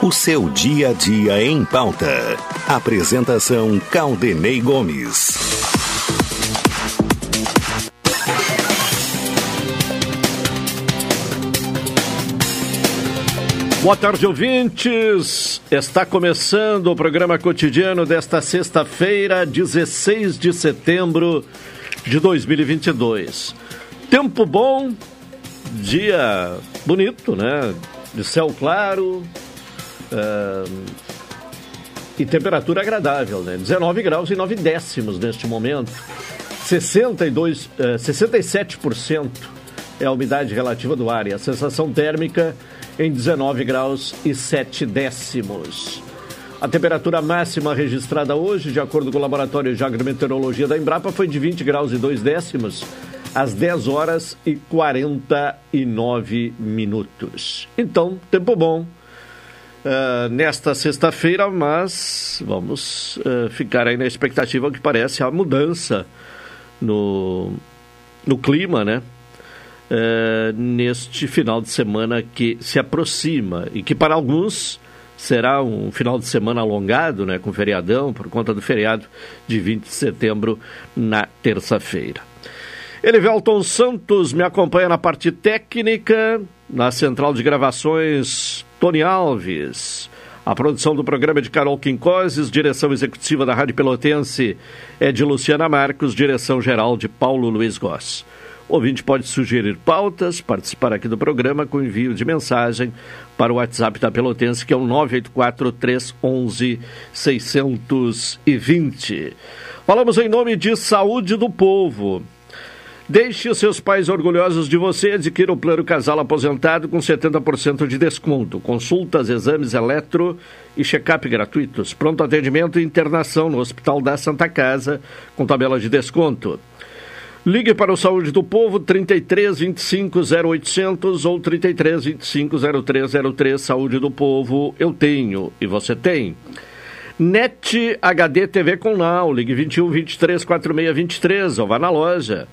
O seu dia a dia em pauta. Apresentação Caldenei Gomes. Boa tarde, ouvintes. Está começando o programa cotidiano desta sexta-feira, 16 de setembro de 2022. Tempo bom, dia bonito, né? De céu claro e temperatura agradável, né? 19 graus e 9 décimos neste momento. 62, uh, 67% é a umidade relativa do ar e a sensação térmica em 19 graus e 7 décimos. A temperatura máxima registrada hoje, de acordo com o Laboratório de Agrometeorologia da Embrapa, foi de 20 graus e 2 décimos, às 10 horas e 49 minutos. Então, tempo bom uh, nesta sexta-feira, mas vamos uh, ficar aí na expectativa que parece a mudança no, no clima, né? Uh, neste final de semana que se aproxima e que para alguns será um final de semana alongado, né, com feriadão, por conta do feriado de 20 de setembro na terça-feira. Elivelton Santos me acompanha na parte técnica, na central de gravações Tony Alves. A produção do programa é de Carol Quincoses, direção executiva da Rádio Pelotense é de Luciana Marcos, direção geral de Paulo Luiz Goss. Ouvinte pode sugerir pautas, participar aqui do programa com envio de mensagem para o WhatsApp da Pelotense, que é o 984-311-620. Falamos em nome de Saúde do Povo. Deixe os seus pais orgulhosos de você. Adquira o plano casal aposentado com 70% de desconto. Consultas, exames eletro e check-up gratuitos. Pronto atendimento e internação no Hospital da Santa Casa com tabela de desconto. Ligue para o Saúde do Povo 33 25 0800 ou 33 25 0303 Saúde do Povo. Eu tenho e você tem. NET HD TV com Now. Ligue 21 23 46 23 ou vá na loja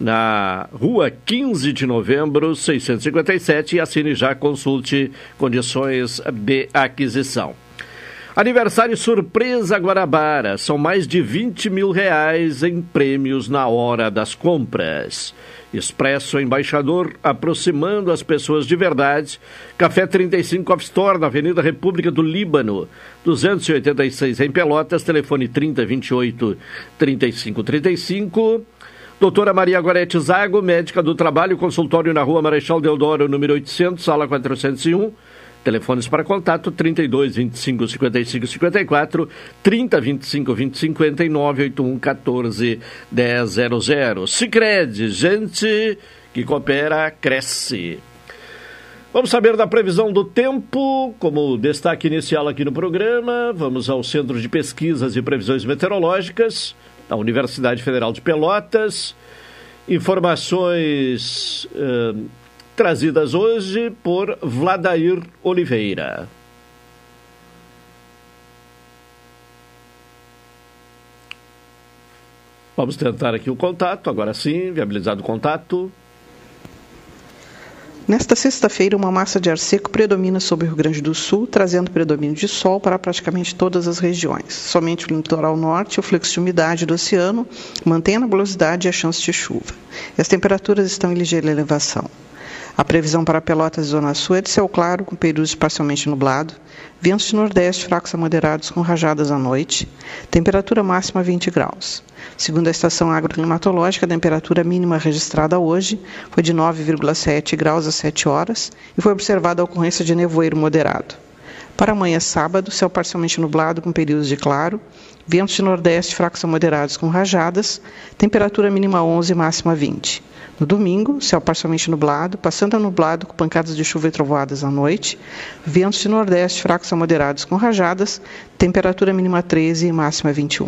na rua 15 de novembro, 657, e assine já, consulte condições de aquisição. Aniversário surpresa Guarabara. São mais de 20 mil reais em prêmios na hora das compras. Expresso Embaixador, aproximando as pessoas de verdade. Café 35 Off Store, na Avenida República do Líbano, 286 em Pelotas. Telefone 3028 3535. Doutora Maria Gorete Zago, médica do trabalho, consultório na rua Marechal Deodoro, número 800, sala 401. Telefones para contato 32 25 55 54, 30 25 20 59, 81 14 100. Sicredi, gente que coopera, cresce. Vamos saber da previsão do tempo, como destaque inicial aqui no programa. Vamos ao Centro de Pesquisas e Previsões Meteorológicas da Universidade Federal de Pelotas. Informações eh, trazidas hoje por Vladair Oliveira. Vamos tentar aqui o contato, agora sim, viabilizado o contato. Nesta sexta-feira, uma massa de ar seco predomina sobre o Rio Grande do Sul, trazendo predomínio de sol para praticamente todas as regiões. Somente o litoral norte, o fluxo de umidade do oceano, mantém a nebulosidade e a chance de chuva. As temperaturas estão em ligeira elevação. A previsão para Pelotas e Zona Sul é de céu claro, com períodos parcialmente nublado, ventos de nordeste fracos a moderados com rajadas à noite, temperatura máxima 20 graus. Segundo a estação agroclimatológica, a temperatura mínima registrada hoje foi de 9,7 graus às 7 horas e foi observada a ocorrência de nevoeiro moderado. Para amanhã, sábado, céu parcialmente nublado com períodos de claro, ventos de nordeste fracos a moderados com rajadas, temperatura mínima 11 e máxima 20. No domingo, céu parcialmente nublado, passando a nublado com pancadas de chuva e trovoadas à noite, ventos de nordeste fracos a moderados com rajadas, temperatura mínima 13 e máxima 21.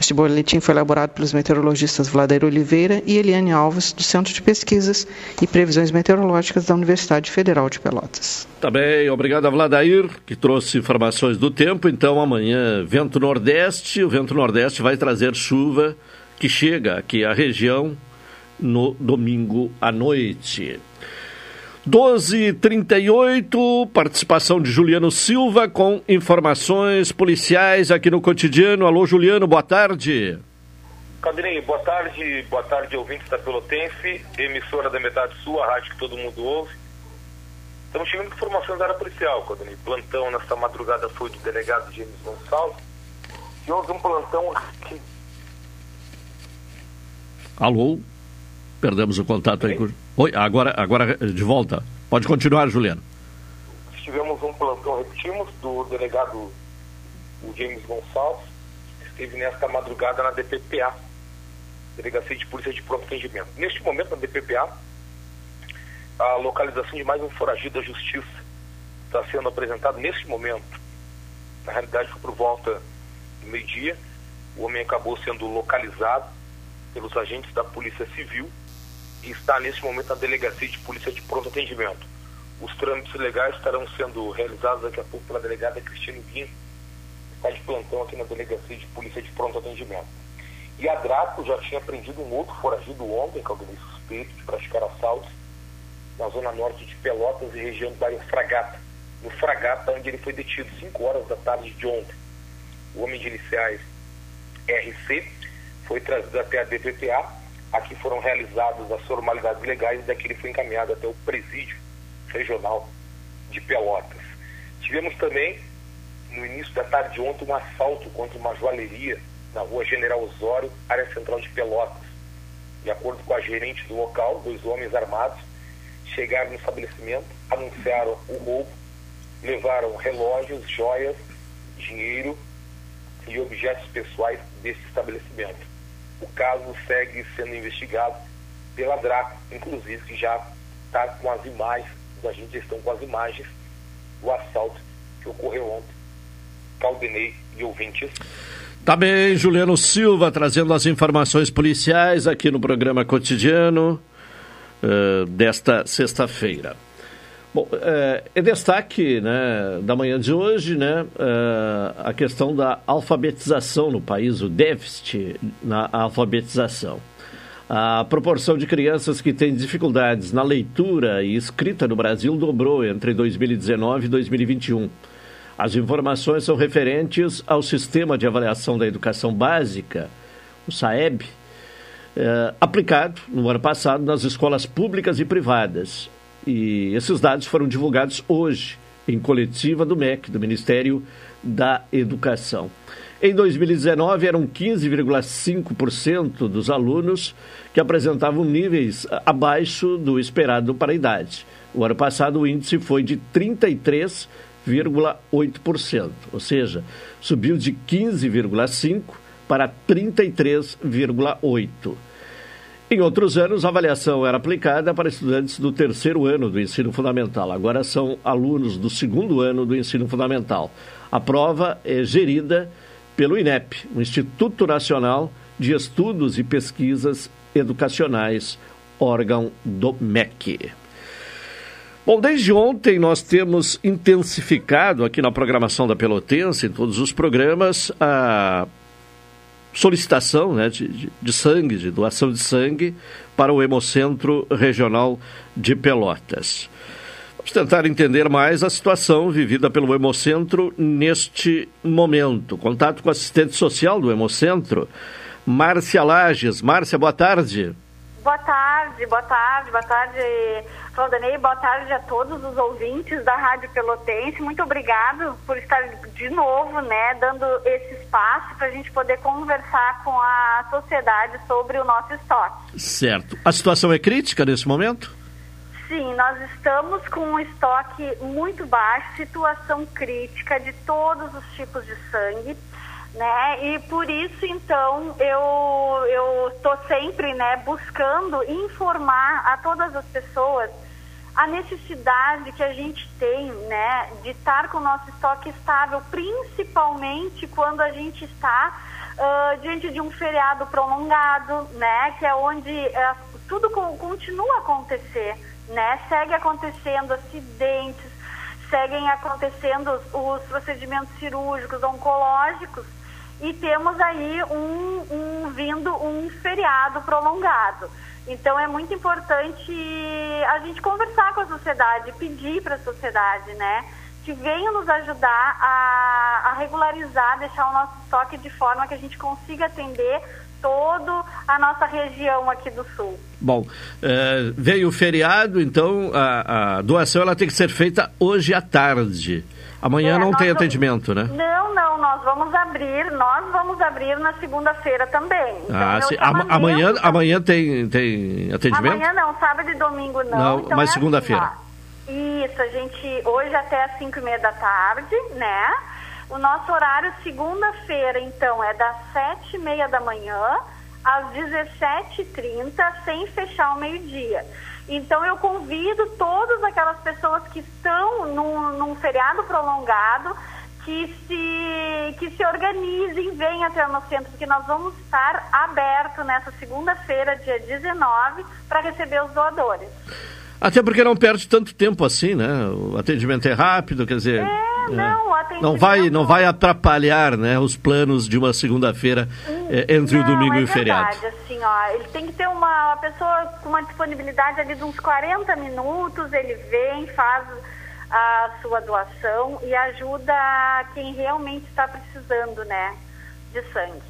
Este boletim foi elaborado pelos meteorologistas Vladair Oliveira e Eliane Alves, do Centro de Pesquisas e Previsões Meteorológicas da Universidade Federal de Pelotas. Tá bem, obrigado a Vladair, que trouxe informações do tempo. Então, amanhã, vento nordeste. O vento nordeste vai trazer chuva que chega aqui à região no domingo à noite. 12h38, participação de Juliano Silva com informações policiais aqui no cotidiano. Alô, Juliano, boa tarde. Cadrinho, boa tarde, boa tarde, ouvintes da Pelotense, emissora da Metade Sul, a rádio que todo mundo ouve. Estamos chegando com informações da área policial, Cadrinho. Plantão nesta madrugada foi do delegado James Gonçalves. E houve um plantão aqui. Alô? Perdemos o contato aí. Com... Oi, agora, agora de volta. Pode continuar, Juliano. Tivemos um plantão, repetimos, do delegado o James Gonçalves, que esteve nesta madrugada na DPPA, Delegacia de Polícia de Pronto Atendimento. Neste momento, na DPPA, a localização de mais um foragido da Justiça está sendo apresentado neste momento. Na realidade, foi por volta do meio-dia. O homem acabou sendo localizado pelos agentes da Polícia Civil está neste momento na Delegacia de Polícia de Pronto Atendimento. Os trâmites legais estarão sendo realizados daqui a pouco pela delegada Cristiane Guim, que está de plantão aqui na Delegacia de Polícia de Pronto Atendimento. E a Draco já tinha prendido um outro foragido ontem, que é alguém suspeito de praticar assaltos na zona norte de Pelotas e região do bairro Fragata. No Fragata, onde ele foi detido 5 horas da tarde de ontem. O homem de iniciais RC foi trazido até a DPPA Aqui foram realizadas as formalidades legais e daqui ele foi encaminhado até o presídio regional de Pelotas. Tivemos também, no início da tarde de ontem, um assalto contra uma joalheria na rua General Osório, área central de Pelotas. De acordo com a gerente do local, dois homens armados chegaram no estabelecimento, anunciaram o roubo, levaram relógios, joias, dinheiro e objetos pessoais desse estabelecimento o caso segue sendo investigado pela DRACO, inclusive que já está com as imagens, os agentes estão com as imagens do assalto que ocorreu ontem. Caldenei e ouvintes. Tá bem, Juliano Silva trazendo as informações policiais aqui no programa cotidiano uh, desta sexta-feira. Bom, é, é, destaque né, da manhã de hoje né, é, a questão da alfabetização no país, o déficit na alfabetização. A proporção de crianças que têm dificuldades na leitura e escrita no Brasil dobrou entre 2019 e 2021. As informações são referentes ao Sistema de Avaliação da Educação Básica, o SAEB, é, aplicado no ano passado nas escolas públicas e privadas e esses dados foram divulgados hoje em coletiva do MEC, do Ministério da Educação. Em 2019, eram 15,5% dos alunos que apresentavam níveis abaixo do esperado para a idade. O ano passado, o índice foi de 33,8%, ou seja, subiu de 15,5% para 33,8%. Em outros anos, a avaliação era aplicada para estudantes do terceiro ano do ensino fundamental. Agora são alunos do segundo ano do ensino fundamental. A prova é gerida pelo INEP, o Instituto Nacional de Estudos e Pesquisas Educacionais, órgão do MEC. Bom, desde ontem nós temos intensificado aqui na programação da Pelotense, em todos os programas, a solicitação né, de, de, de, sangue, de doação de sangue para o Hemocentro Regional de Pelotas. Vamos tentar entender mais a situação vivida pelo Hemocentro neste momento. Contato com a assistente social do Hemocentro, Márcia Lages. Márcia, boa tarde. Boa tarde, boa tarde, boa tarde, Claudanei, boa tarde a todos os ouvintes da Rádio Pelotense. Muito obrigado por estar de novo, né, dando esse espaço para a gente poder conversar com a sociedade sobre o nosso estoque. Certo. A situação é crítica nesse momento? Sim, nós estamos com um estoque muito baixo, situação crítica de todos os tipos de sangue né? E por isso então eu eu estou sempre, né, buscando informar a todas as pessoas a necessidade que a gente tem, né, de estar com o nosso estoque estável, principalmente quando a gente está uh, diante de um feriado prolongado, né, que é onde uh, tudo co continua a acontecer, né, segue acontecendo acidentes, seguem acontecendo os, os procedimentos cirúrgicos, oncológicos, e temos aí um, um vindo um feriado prolongado. Então é muito importante a gente conversar com a sociedade, pedir para a sociedade, né? Que venham nos ajudar a, a, regularizar, deixar o nosso estoque de forma que a gente consiga atender toda a nossa região aqui do sul. Bom, é, veio o feriado, então a, a doação ela tem que ser feita hoje à tarde. Amanhã é, não tem atendimento, né? Não, não, nós vamos abrir, nós vamos abrir na segunda-feira também. Então, ah, sim. amanhã, amanhã tem, tem atendimento? Amanhã não, sábado e domingo não. Não, então mas é segunda-feira. Assim, isso, a gente, hoje até às 5 e meia da tarde, né? O nosso horário segunda-feira, então, é das 7 e meia da manhã às 17h30, sem fechar o meio-dia. Então eu convido todas aquelas pessoas que estão num, num feriado prolongado que se, que se organizem, venham até o nosso centro, porque nós vamos estar aberto nessa segunda-feira, dia 19, para receber os doadores. Até porque não perde tanto tempo assim, né? O atendimento é rápido, quer dizer. É, não, o atendimento... Não vai, não vai atrapalhar, né, os planos de uma segunda-feira é, entre não, o domingo é e o feriado. Verdade, assim, ó, ele tem que ter uma, uma pessoa com uma disponibilidade ali de uns 40 minutos, ele vem, faz a sua doação e ajuda quem realmente está precisando, né, de sangue.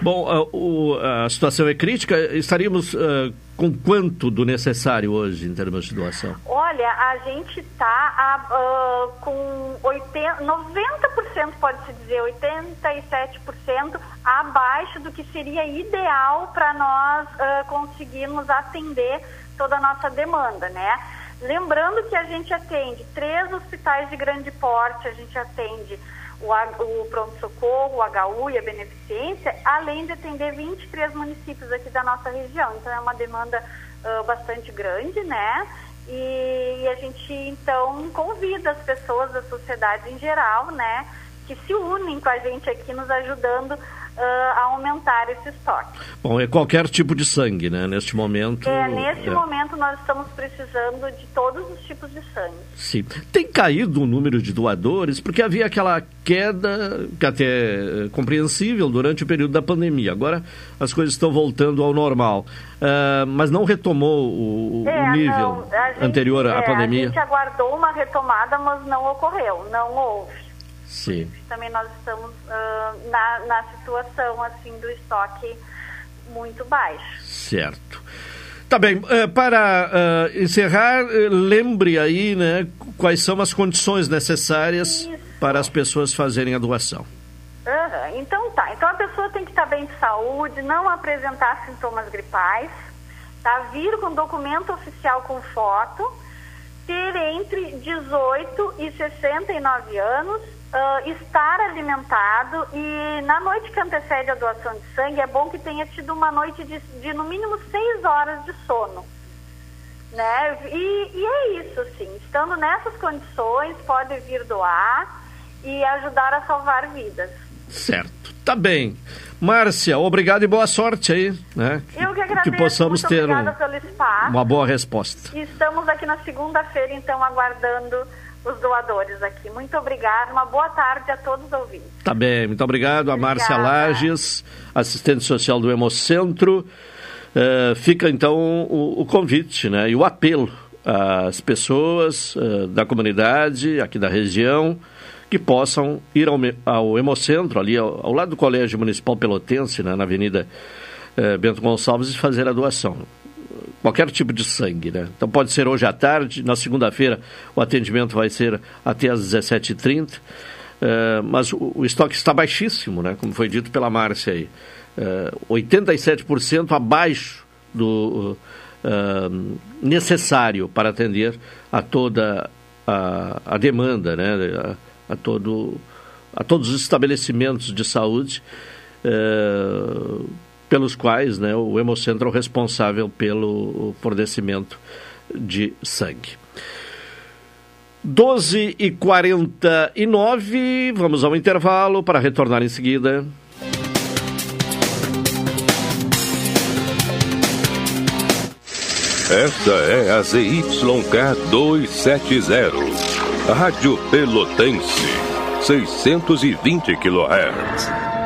Bom, a, o, a situação é crítica. Estaríamos uh, com quanto do necessário hoje em termos de doação? Olha, a gente está uh, com 80, 90%, pode-se dizer, 87% abaixo do que seria ideal para nós uh, conseguirmos atender toda a nossa demanda, né? Lembrando que a gente atende três hospitais de grande porte, a gente atende o, o pronto-socorro, o HU e a beneficência, além de atender 23 municípios aqui da nossa região. Então, é uma demanda uh, bastante grande, né? E, e, a gente, então, convida as pessoas da sociedade em geral, né? Que se unem com a gente aqui, nos ajudando a aumentar esse estoque. Bom, é qualquer tipo de sangue, né? Neste momento. É, neste é. momento nós estamos precisando de todos os tipos de sangue. Sim. Tem caído o número de doadores, porque havia aquela queda, que até é compreensível, durante o período da pandemia. Agora as coisas estão voltando ao normal. Uh, mas não retomou o, é, o nível não, gente, anterior à é, pandemia? A gente aguardou uma retomada, mas não ocorreu, não houve. Sim. Também nós estamos uh, na, na situação assim do estoque muito baixo. Certo. Tá bem, uh, para uh, encerrar, lembre aí né, quais são as condições necessárias Isso. para as pessoas fazerem a doação. Uhum. Então tá, então a pessoa tem que estar bem de saúde, não apresentar sintomas gripais, tá? vir com documento oficial com foto, ter entre 18 e 69 anos uh, estar alimentado e na noite que antecede a doação de sangue é bom que tenha tido uma noite de, de no mínimo seis horas de sono. Né? E, e é isso, sim. Estando nessas condições, pode vir doar e ajudar a salvar vidas. Certo. Tá bem. Márcia, obrigado e boa sorte aí, né? Eu que agradeço. Que possamos ter um, uma boa resposta. estamos aqui na segunda-feira, então, aguardando os doadores aqui. Muito obrigada, uma boa tarde a todos os ouvintes. Tá bem, muito obrigado. A Márcia Lages, assistente social do Hemocentro. Uh, fica então o, o, convite né, e o apelo às pessoas uh, da comunidade, aqui da região, que possam ir ao, ao Hemocentro, ali ao, ao, lado do Colégio Municipal Pelotense, né, na Avenida uh, Bento Gonçalves, e fazer a doação qualquer tipo de sangue, né? Então pode ser hoje à tarde, na segunda-feira o atendimento vai ser até às 17h30, uh, eh, mas o, o, estoque está baixíssimo, né? Como foi dito pela Márcia aí. Uh, eh, 87% abaixo do uh, necessário para atender a toda a, a demanda, né? A, a, todo, a todos os estabelecimentos de saúde pelos quais né, o hemocentro é o responsável pelo fornecimento de sangue. 12 e 49 vamos ao intervalo para retornar em seguida. Esta é a ZYK270, Rádio Pelotense, 620 kHz.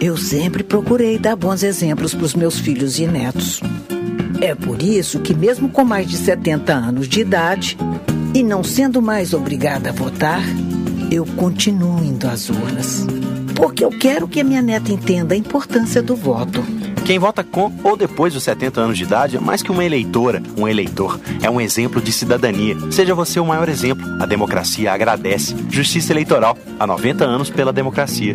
Eu sempre procurei dar bons exemplos para os meus filhos e netos. É por isso que, mesmo com mais de 70 anos de idade e não sendo mais obrigada a votar, eu continuo indo às urnas. Porque eu quero que a minha neta entenda a importância do voto. Quem vota com ou depois dos 70 anos de idade é mais que uma eleitora, um eleitor. É um exemplo de cidadania. Seja você o maior exemplo. A democracia agradece. Justiça Eleitoral. Há 90 anos pela democracia.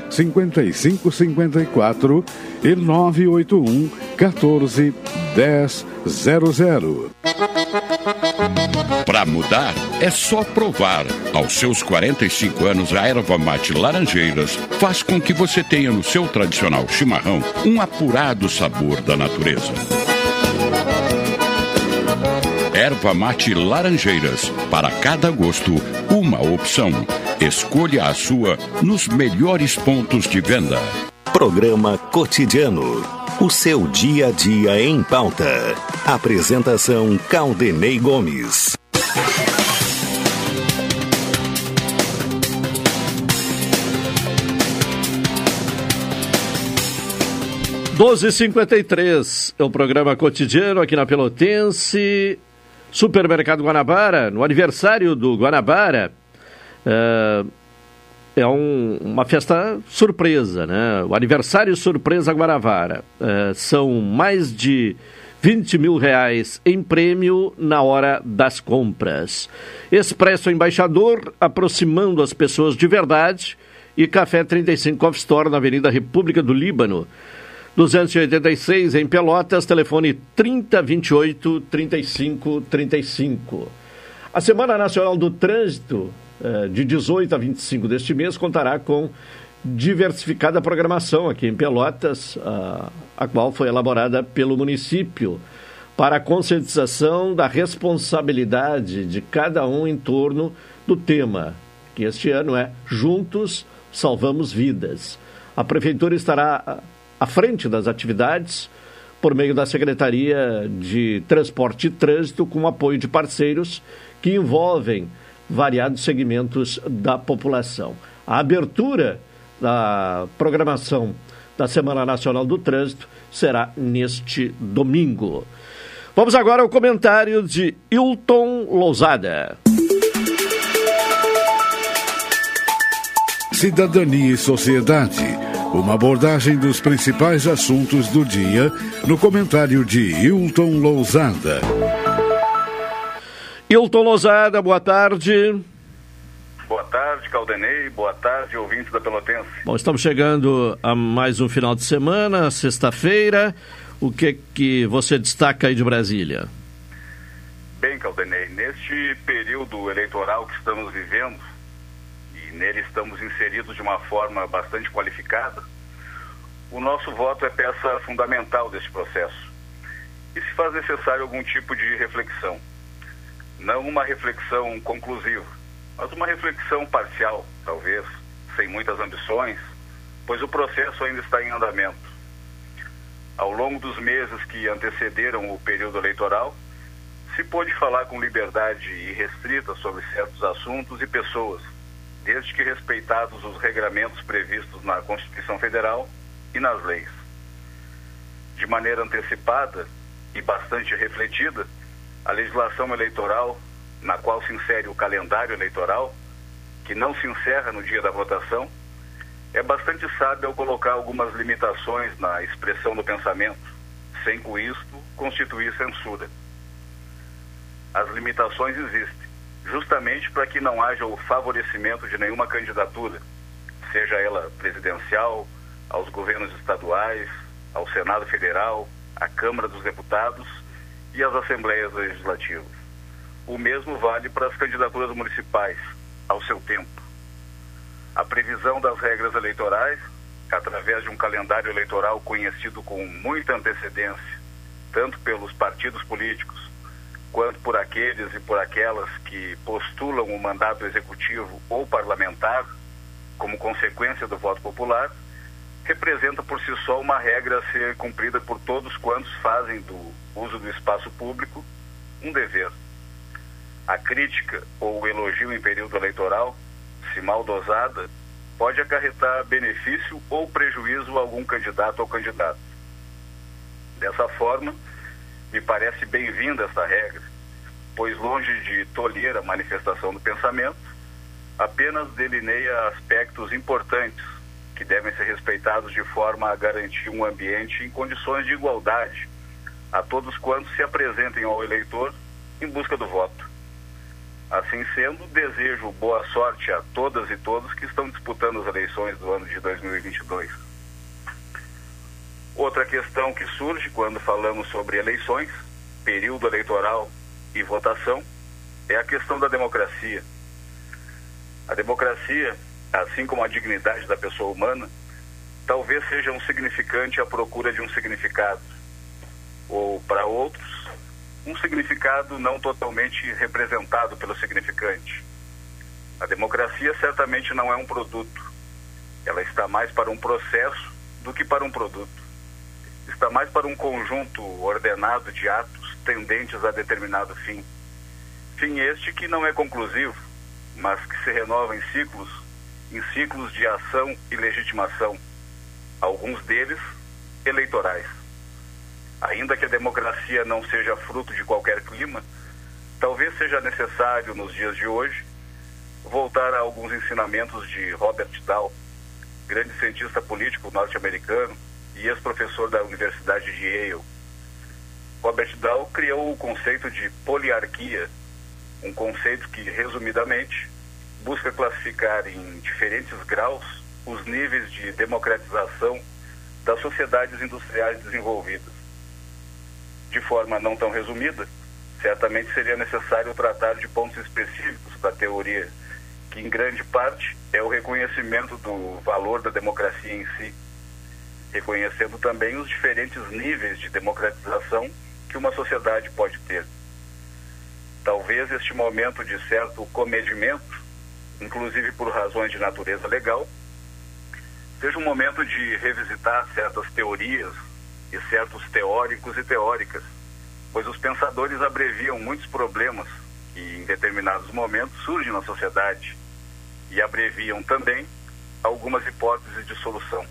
5554 e 981 14 1000. Para mudar, é só provar. Aos seus 45 anos, a erva mate Laranjeiras faz com que você tenha no seu tradicional chimarrão um apurado sabor da natureza. Erva mate Laranjeiras. Para cada gosto, uma opção. Escolha a sua nos melhores pontos de venda. Programa Cotidiano. O seu dia a dia em pauta. Apresentação Caldenei Gomes. Doze cinquenta e três é o programa cotidiano aqui na Pelotense, Supermercado Guanabara, no aniversário do Guanabara. É, é um, uma festa surpresa, né? O aniversário surpresa Guanabara. É, são mais de 20 mil reais em prêmio na hora das compras. Expresso Embaixador, aproximando as pessoas de verdade. E Café 35 Coffee Store, na Avenida República do Líbano. 286 em Pelotas, telefone 3028 3535. A Semana Nacional do Trânsito, de 18 a 25 deste mês, contará com diversificada programação aqui em Pelotas, a qual foi elaborada pelo município para a conscientização da responsabilidade de cada um em torno do tema, que este ano é Juntos Salvamos Vidas. A Prefeitura estará à frente das atividades por meio da Secretaria de Transporte e Trânsito, com apoio de parceiros que envolvem variados segmentos da população. A abertura da programação da Semana Nacional do Trânsito será neste domingo. Vamos agora ao comentário de Hilton Lousada. Cidadania e Sociedade. Uma abordagem dos principais assuntos do dia no comentário de Hilton Lousada. Hilton Lousada, boa tarde. Boa tarde, Caldenei. Boa tarde, ouvintes da Pelotense. Bom, estamos chegando a mais um final de semana, sexta-feira. O que que você destaca aí de Brasília? Bem, Caldenei, neste período eleitoral que estamos vivendo, nele estamos inseridos de uma forma bastante qualificada, o nosso voto é peça fundamental deste processo. E se faz necessário algum tipo de reflexão. Não uma reflexão conclusiva, mas uma reflexão parcial, talvez, sem muitas ambições, pois o processo ainda está em andamento. Ao longo dos meses que antecederam o período eleitoral, se pôde falar com liberdade irrestrita sobre certos assuntos e pessoas, desde que respeitados os regramentos previstos na Constituição Federal e nas leis. De maneira antecipada e bastante refletida, a legislação eleitoral, na qual se insere o calendário eleitoral, que não se encerra no dia da votação, é bastante sábio ao colocar algumas limitações na expressão do pensamento, sem com isto constituir censura. As limitações existem, justamente para que não haja o favorecimento de nenhuma candidatura, seja ela presidencial, aos governos estaduais, ao Senado Federal, à Câmara dos Deputados e às Assembleias Legislativas. O mesmo vale para as candidaturas municipais, ao seu tempo. A previsão das regras eleitorais, através de um calendário eleitoral conhecido com muita antecedência, tanto pelos partidos políticos quanto por aqueles e por aquelas que postulam o mandato executivo ou parlamentar, como consequência do voto popular, representa por si só uma regra a ser cumprida por todos quantos fazem do uso do espaço público um dever. A crítica ou o elogio em período eleitoral, se mal dosada, pode acarretar benefício ou prejuízo a algum candidato ou candidato. Dessa forma, me parece bem-vinda esta regra, pois longe de tolher a manifestação do pensamento, apenas delineia aspectos importantes que devem ser respeitados de forma a garantir um ambiente em condições de igualdade a todos quantos se apresentem ao eleitor em busca do voto. Assim sendo, desejo boa sorte a todas e todos que estão disputando as eleições do ano de 2022. Outra questão que surge quando falamos sobre eleições, período eleitoral e votação, é a questão da democracia. A democracia assim como a dignidade da pessoa humana, talvez seja um significante à procura de um significado, ou para outros, um significado não totalmente representado pelo significante. A democracia certamente não é um produto. Ela está mais para um processo do que para um produto. Está mais para um conjunto ordenado de atos tendentes a determinado fim. Fim este que não é conclusivo, mas que se renova em ciclos em ciclos de ação e legitimação, alguns deles eleitorais. Ainda que a democracia não seja fruto de qualquer clima, talvez seja necessário, nos dias de hoje, voltar a alguns ensinamentos de Robert Dahl, grande cientista político norte-americano e ex-professor da Universidade de Yale. Robert Dahl criou o conceito de poliarquia, um conceito que, resumidamente, busca classificar em diferentes graus os níveis de democratização das sociedades industriais desenvolvidas. De forma não tão resumida, certamente seria necessário tratar de pontos específicos da teoria, que em grande parte é o reconhecimento do valor da democracia em si, reconhecendo também os diferentes níveis de democratização que uma sociedade pode ter. Talvez este momento de certo comedimento inclusive por razões de natureza legal, seja um momento de revisitar certas teorias e certos teóricos e teóricas, pois os pensadores abreviam muitos problemas que em determinados momentos surgem na sociedade e abreviam também algumas hipóteses de solução.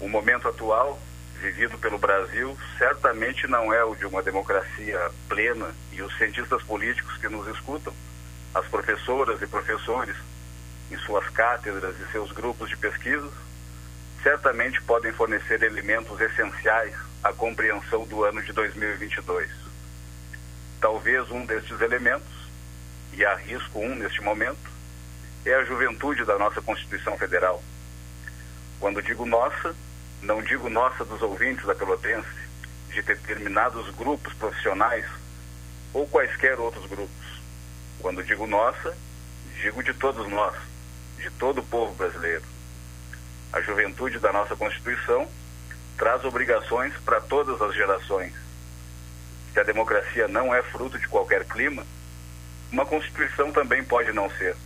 O momento atual, vivido pelo Brasil, certamente não é o de uma democracia plena e os cientistas políticos que nos escutam as professoras e professores, em suas cátedras e seus grupos de pesquisa, certamente podem fornecer elementos essenciais à compreensão do ano de 2022. Talvez um destes elementos, e arrisco um neste momento, é a juventude da nossa Constituição Federal. Quando digo nossa, não digo nossa dos ouvintes da Pelotense, de determinados grupos profissionais ou quaisquer outros grupos. Quando digo nossa, digo de todos nós, de todo o povo brasileiro. A juventude da nossa Constituição traz obrigações para todas as gerações. Se a democracia não é fruto de qualquer clima, uma Constituição também pode não ser.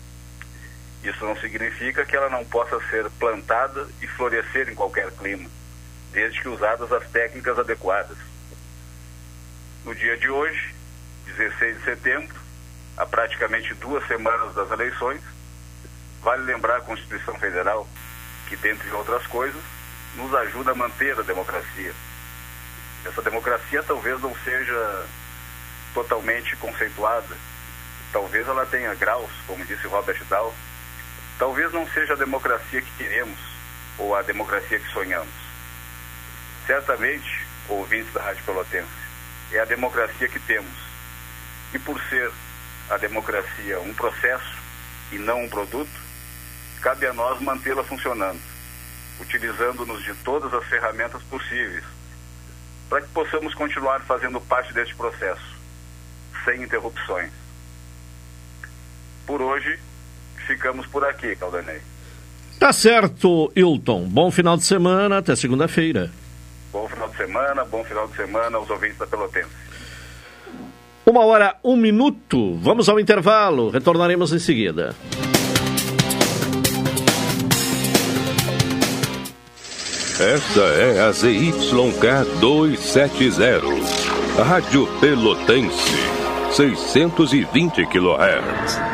Isso não significa que ela não possa ser plantada e florescer em qualquer clima, desde que usadas as técnicas adequadas. No dia de hoje, 16 de setembro, há praticamente duas semanas das eleições, vale lembrar a Constituição Federal que, dentre outras coisas, nos ajuda a manter a democracia. Essa democracia talvez não seja totalmente conceituada, talvez ela tenha graus, como disse Robert Dahl, talvez não seja a democracia que queremos ou a democracia que sonhamos. Certamente, ouvintes da Rádio Pelotense, é a democracia que temos. E por ser a democracia um processo e não um produto, cabe a nós mantê-la funcionando, utilizando-nos de todas as ferramentas possíveis, para que possamos continuar fazendo parte deste processo, sem interrupções. Por hoje, ficamos por aqui, Caldanei. Tá certo, Hilton. Bom final de semana, até segunda-feira. Bom final de semana, bom final de semana aos ouvintes da Pelotense. Uma hora, um minuto. Vamos ao intervalo. Retornaremos em seguida. Esta é a ZYK 270, Rádio Pelotense, 620 kHz.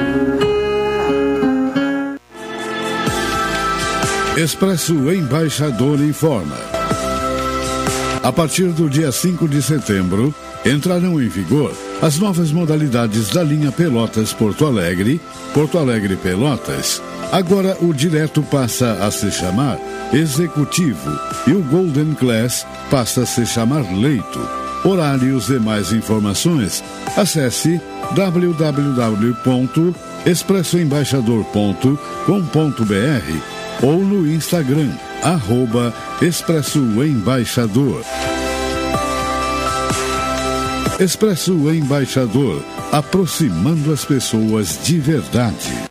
Expresso Embaixador informa. A partir do dia 5 de setembro, entrarão em vigor as novas modalidades da linha Pelotas Porto Alegre, Porto Alegre Pelotas. Agora o direto passa a se chamar Executivo e o Golden Class passa a se chamar Leito. Horários e mais informações, acesse www.expressoembaixador.com.br ou no Instagram, arroba Expresso Embaixador. Expresso Embaixador, aproximando as pessoas de verdade.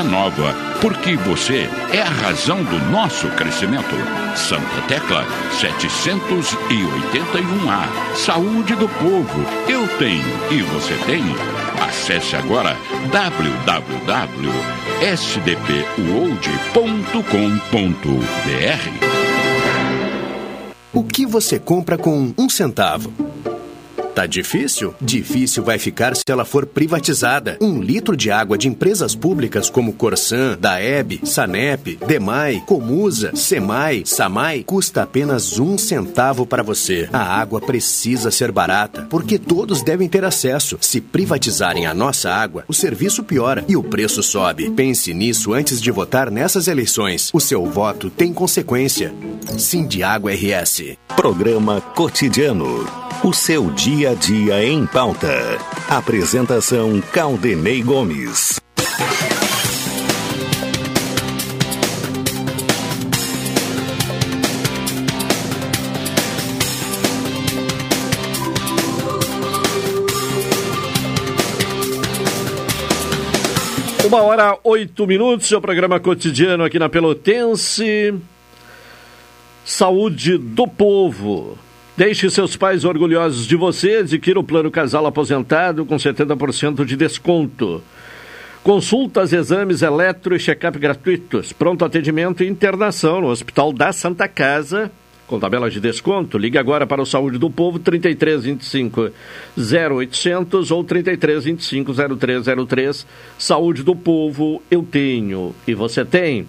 nova, porque você é a razão do nosso crescimento. Santa Tecla 781A. Saúde do povo. Eu tenho e você tem. Acesse agora www.sdpuold.com.br. O que você compra com um centavo? Tá difícil? Difícil vai ficar se ela for privatizada. Um litro de água de empresas públicas como Corsan, Daeb, Sanep, Demai, Comusa, Semai, Samai custa apenas um centavo para você. A água precisa ser barata, porque todos devem ter acesso. Se privatizarem a nossa água, o serviço piora e o preço sobe. Pense nisso antes de votar nessas eleições. O seu voto tem consequência. Sim de Água RS. Programa Cotidiano. O seu dia a dia em pauta. Apresentação Caldenei Gomes. Uma hora, oito minutos, seu programa cotidiano aqui na Pelotense. Saúde do povo. Deixe seus pais orgulhosos de você. Adquira o plano casal aposentado com 70% de desconto. Consultas, exames, eletro e check-up gratuitos. Pronto atendimento e internação no Hospital da Santa Casa. Com tabela de desconto, ligue agora para o Saúde do Povo 3325 0800 ou 3325 0303. Saúde do Povo, eu tenho e você tem.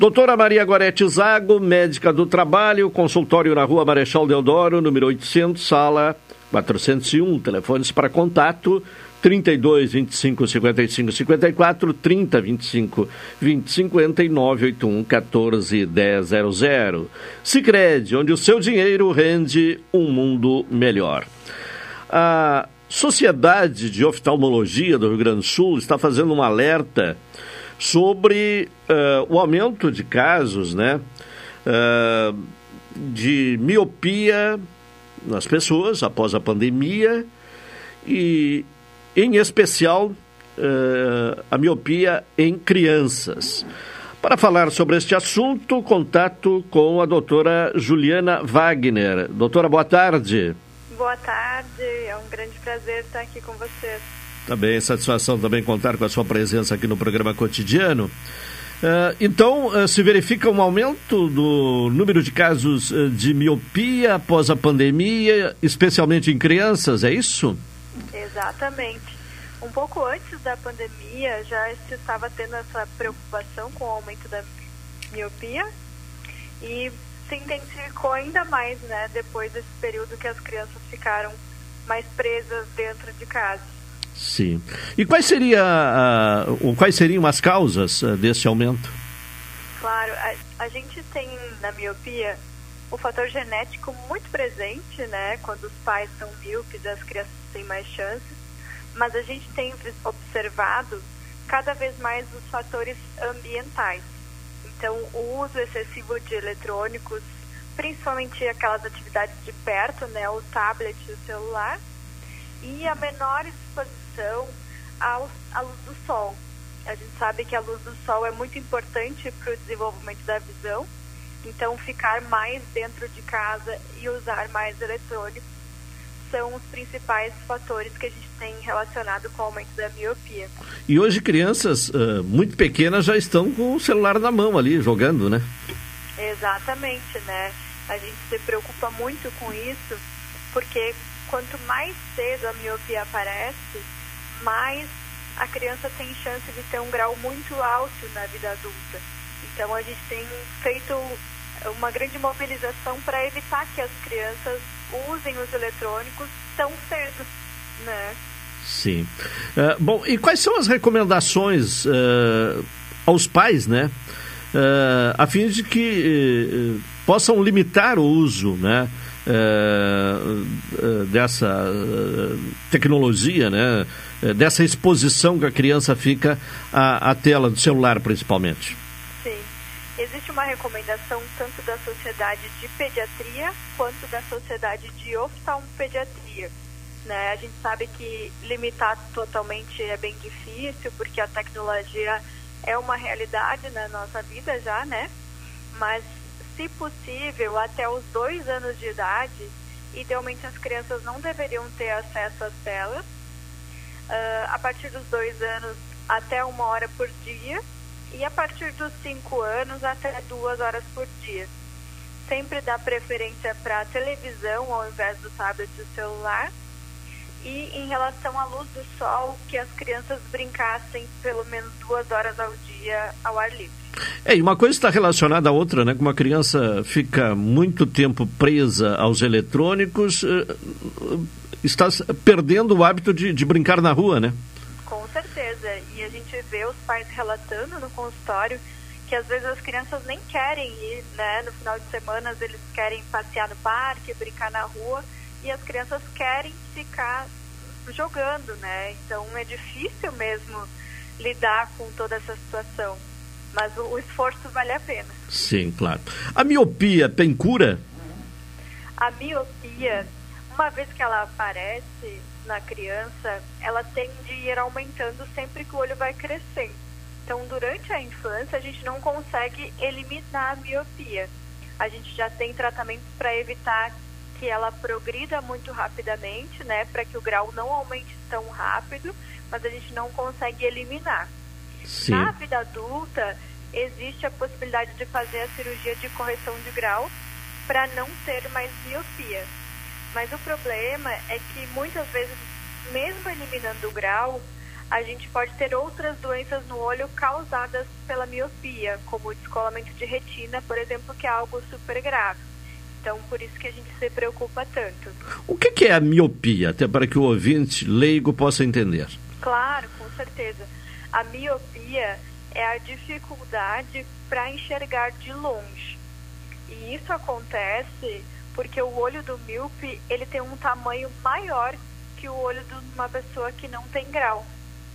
Doutora Maria Gorete Zago, médica do trabalho, consultório na rua Marechal Deodoro, número 800, sala 401. Telefones para contato 32 25 55 54, 30 25 20 59, 81 14 10 00. Sicredi, onde o seu dinheiro rende um mundo melhor. A Sociedade de Oftalmologia do Rio Grande do Sul está fazendo um alerta sobre uh, o aumento de casos né, uh, de miopia nas pessoas após a pandemia e, em especial, uh, a miopia em crianças. Para falar sobre este assunto, contato com a doutora Juliana Wagner. Doutora, boa tarde. Boa tarde, é um grande prazer estar aqui com vocês. Também satisfação também contar com a sua presença aqui no programa cotidiano. Uh, então, uh, se verifica um aumento do número de casos uh, de miopia após a pandemia, especialmente em crianças, é isso? Exatamente. Um pouco antes da pandemia já se estava tendo essa preocupação com o aumento da miopia e se intensificou ainda mais, né, depois desse período que as crianças ficaram mais presas dentro de casa. Sim. E quais, seria, uh, quais seriam as causas uh, desse aumento? Claro, a, a, gente tem na miopia o fator genético muito presente, né? Quando os pais são míopes, as crianças têm mais chances. Mas a gente tem observado cada vez mais os fatores ambientais. Então, o uso excessivo de eletrônicos, principalmente aquelas atividades de perto, né? O tablet o celular. E a menor exposição à luz do sol. A gente sabe que a luz do sol é muito importante para o desenvolvimento da visão, então ficar mais dentro de casa e usar mais eletrônicos são os principais fatores que a gente tem relacionado com o aumento da miopia. E hoje crianças uh, muito pequenas já estão com o celular na mão ali, jogando, né? Exatamente, né? A gente se preocupa muito com isso, porque quanto mais cedo a miopia aparece, mais a criança tem chance de ter um grau muito alto na vida adulta. Então a gente tem feito uma grande mobilização para evitar que as crianças usem os eletrônicos tão cedo, né? Sim. Uh, bom, e quais são as recomendações uh, aos pais, né? Uh, a fim de que possam limitar o uso, né? Dessa tecnologia, né? Eh, dessa exposição que a criança fica à, à tela do celular, principalmente. Sim. Existe uma recomendação tanto da Sociedade de Pediatria quanto da Sociedade de Oftalmopediatria. Né? A gente sabe que limitar totalmente é bem difícil, porque a tecnologia é uma realidade na nossa vida já, né? Mas, se possível, até os dois anos de idade, idealmente as crianças não deveriam ter acesso às telas. Uh, a partir dos dois anos, até uma hora por dia. E a partir dos cinco anos, até duas horas por dia. Sempre dá preferência para a televisão ao invés do tablet e celular e em relação à luz do sol, que as crianças brincassem pelo menos duas horas ao dia ao ar livre. É, e uma coisa está relacionada à outra, né? Como uma criança fica muito tempo presa aos eletrônicos, eh, está perdendo o hábito de, de brincar na rua, né? Com certeza. E a gente vê os pais relatando no consultório que às vezes as crianças nem querem ir, né? No final de semana eles querem passear no parque, brincar na rua e as crianças querem ficar jogando, né? Então é difícil mesmo lidar com toda essa situação. Mas o, o esforço vale a pena. Sim, claro. A miopia tem cura? A miopia, uma vez que ela aparece na criança, ela tende a ir aumentando sempre que o olho vai crescendo. Então, durante a infância, a gente não consegue eliminar a miopia. A gente já tem tratamentos para evitar que ela progrida muito rapidamente, né, para que o grau não aumente tão rápido, mas a gente não consegue eliminar. Sim. Na vida adulta, existe a possibilidade de fazer a cirurgia de correção de grau para não ter mais miopia. Mas o problema é que muitas vezes, mesmo eliminando o grau, a gente pode ter outras doenças no olho causadas pela miopia, como o descolamento de retina, por exemplo, que é algo super grave. Então, por isso que a gente se preocupa tanto. O que, que é a miopia, até para que o ouvinte leigo possa entender? Claro, com certeza. A miopia é a dificuldade para enxergar de longe. E isso acontece porque o olho do míope ele tem um tamanho maior que o olho de uma pessoa que não tem grau.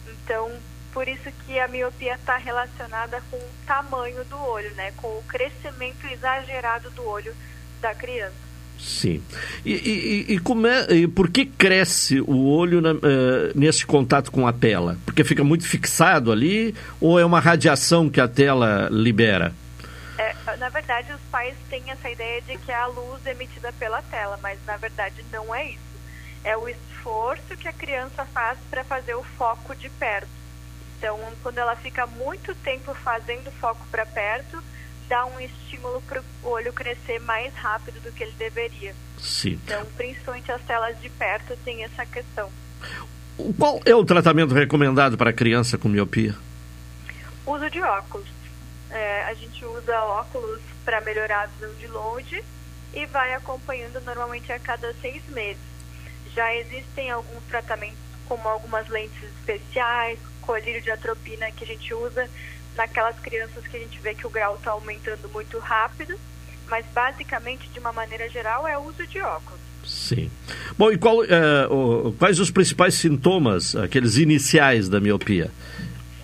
Então, por isso que a miopia está relacionada com o tamanho do olho, né? Com o crescimento exagerado do olho da criança. Sim. E, e, e, como é, e por que cresce o olho na, uh, nesse contato com a tela? Porque fica muito fixado ali ou é uma radiação que a tela libera? É, na verdade, os pais têm essa ideia de que é a luz emitida pela tela, mas na verdade não é isso. É o esforço que a criança faz para fazer o foco de perto. Então, quando ela fica muito tempo fazendo foco para perto, dá um estímulo para o olho crescer mais rápido do que ele deveria. Sim. Então, principalmente as telas de perto tem essa questão. Qual é o tratamento recomendado para criança com miopia? Uso de óculos. É, a gente usa óculos para melhorar a visão de longe e vai acompanhando normalmente a cada seis meses. Já existem alguns tratamentos, como algumas lentes especiais, colírio de atropina que a gente usa naquelas crianças que a gente vê que o grau está aumentando muito rápido, mas basicamente, de uma maneira geral, é o uso de óculos. Sim. Bom, e qual, é, o, quais os principais sintomas, aqueles iniciais da miopia?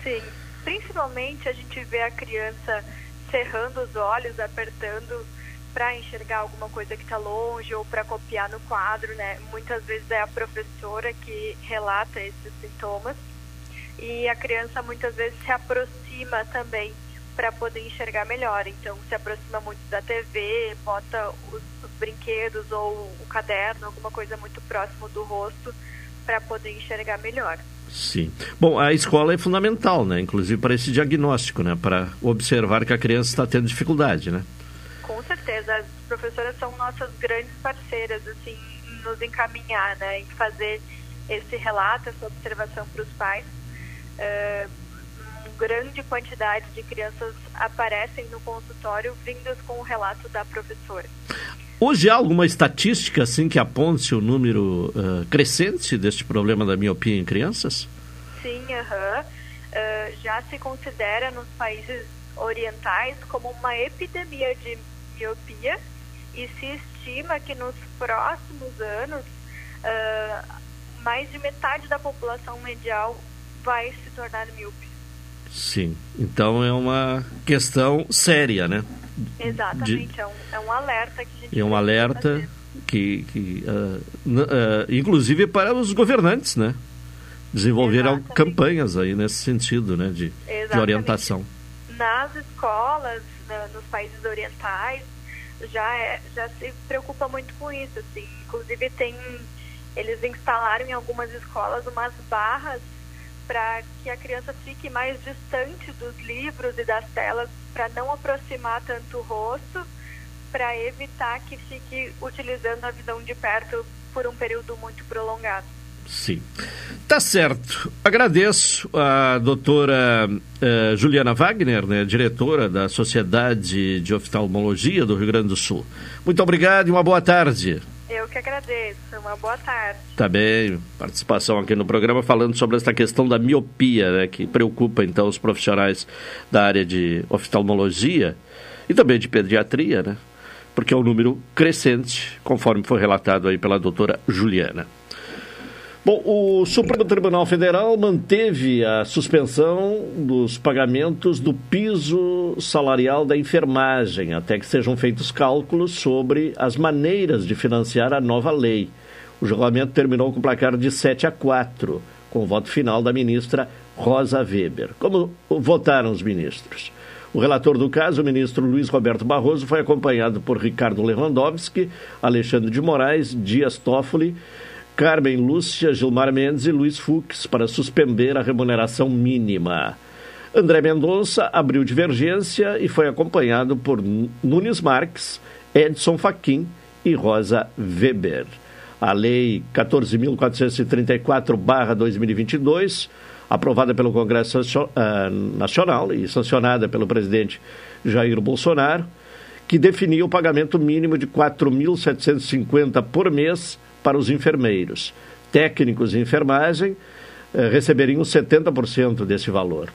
Sim, principalmente a gente vê a criança cerrando os olhos, apertando para enxergar alguma coisa que está longe ou para copiar no quadro, né? Muitas vezes é a professora que relata esses sintomas e a criança muitas vezes se aproxima também para poder enxergar melhor. Então, se aproxima muito da TV, bota os, os brinquedos ou o caderno, alguma coisa muito próximo do rosto para poder enxergar melhor. Sim. Bom, a escola é fundamental, né? Inclusive para esse diagnóstico, né? Para observar que a criança está tendo dificuldade, né? Com certeza. As professoras são nossas grandes parceiras, assim, em nos encaminhar, né? Em fazer esse relato, essa observação para os pais é, grande quantidade de crianças aparecem no consultório vindas com o relato da professora. Hoje há alguma estatística assim que aponte o número uh, crescente deste problema da miopia em crianças? Sim, uh, já se considera nos países orientais como uma epidemia de miopia e se estima que nos próximos anos uh, mais de metade da população mundial vai se tornar míope. Sim, então é uma questão séria, né? Exatamente, De... é, um, é um alerta que a gente É um alerta fazer. que, que uh, uh, inclusive para os governantes, né? Desenvolveram Exatamente. campanhas aí nesse sentido, né, de, de orientação. Nas escolas, na, nos países orientais, já, é, já se preocupa muito com isso, assim. Inclusive tem, eles instalaram em algumas escolas umas barras para que a criança fique mais distante dos livros e das telas, para não aproximar tanto o rosto, para evitar que fique utilizando a visão de perto por um período muito prolongado. Sim. Tá certo. Agradeço a doutora uh, Juliana Wagner, né, diretora da Sociedade de Oftalmologia do Rio Grande do Sul. Muito obrigado e uma boa tarde. Eu que agradeço. Uma boa tarde. Tá bem. Participação aqui no programa falando sobre essa questão da miopia, né, que preocupa então os profissionais da área de oftalmologia e também de pediatria, né? Porque é um número crescente, conforme foi relatado aí pela doutora Juliana. Bom, o Supremo Tribunal Federal manteve a suspensão dos pagamentos do piso salarial da enfermagem, até que sejam feitos cálculos sobre as maneiras de financiar a nova lei. O julgamento terminou com placar de 7 a 4, com o voto final da ministra Rosa Weber. Como votaram os ministros? O relator do caso, o ministro Luiz Roberto Barroso, foi acompanhado por Ricardo Lewandowski, Alexandre de Moraes, Dias Toffoli, Carmen Lúcia, Gilmar Mendes e Luiz Fux para suspender a remuneração mínima. André Mendonça abriu divergência e foi acompanhado por Nunes Marques, Edson Fachin e Rosa Weber. A Lei 14.434-2022, aprovada pelo Congresso eh, Nacional e sancionada pelo presidente Jair Bolsonaro, que definia o pagamento mínimo de R$ 4.750 por mês para os enfermeiros. Técnicos de enfermagem eh, receberiam 70% desse valor,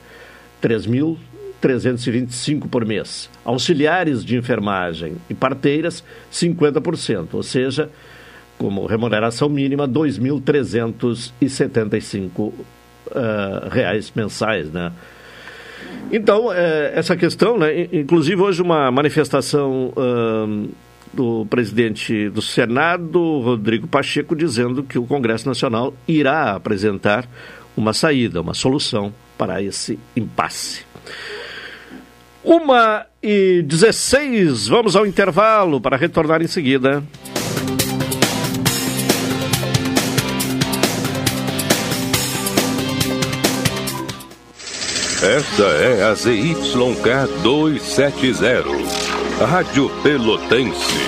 R$ 3.325 por mês. Auxiliares de enfermagem e parteiras, 50%, ou seja, como remuneração mínima, R$ 2.375 uh, reais mensais, né? Então, é, essa questão, né, inclusive hoje uma manifestação uh, do presidente do Senado, Rodrigo Pacheco, dizendo que o Congresso Nacional irá apresentar uma saída, uma solução para esse impasse. Uma e 16, vamos ao intervalo para retornar em seguida. Esta é a ZYK 270 Rádio Pelotense,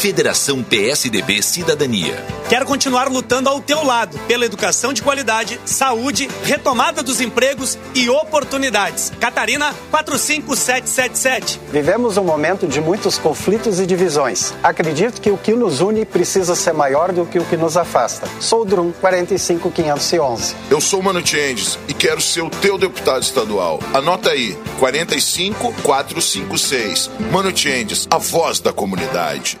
Federação PSDB Cidadania. Quero continuar lutando ao teu lado pela educação de qualidade, saúde, retomada dos empregos e oportunidades. Catarina 45777. Vivemos um momento de muitos conflitos e divisões. Acredito que o que nos une precisa ser maior do que o que nos afasta. Sou Drum 45511. Eu sou Mano Changes e quero ser o teu deputado estadual. Anota aí, 45456. Mano Changes, a voz da comunidade.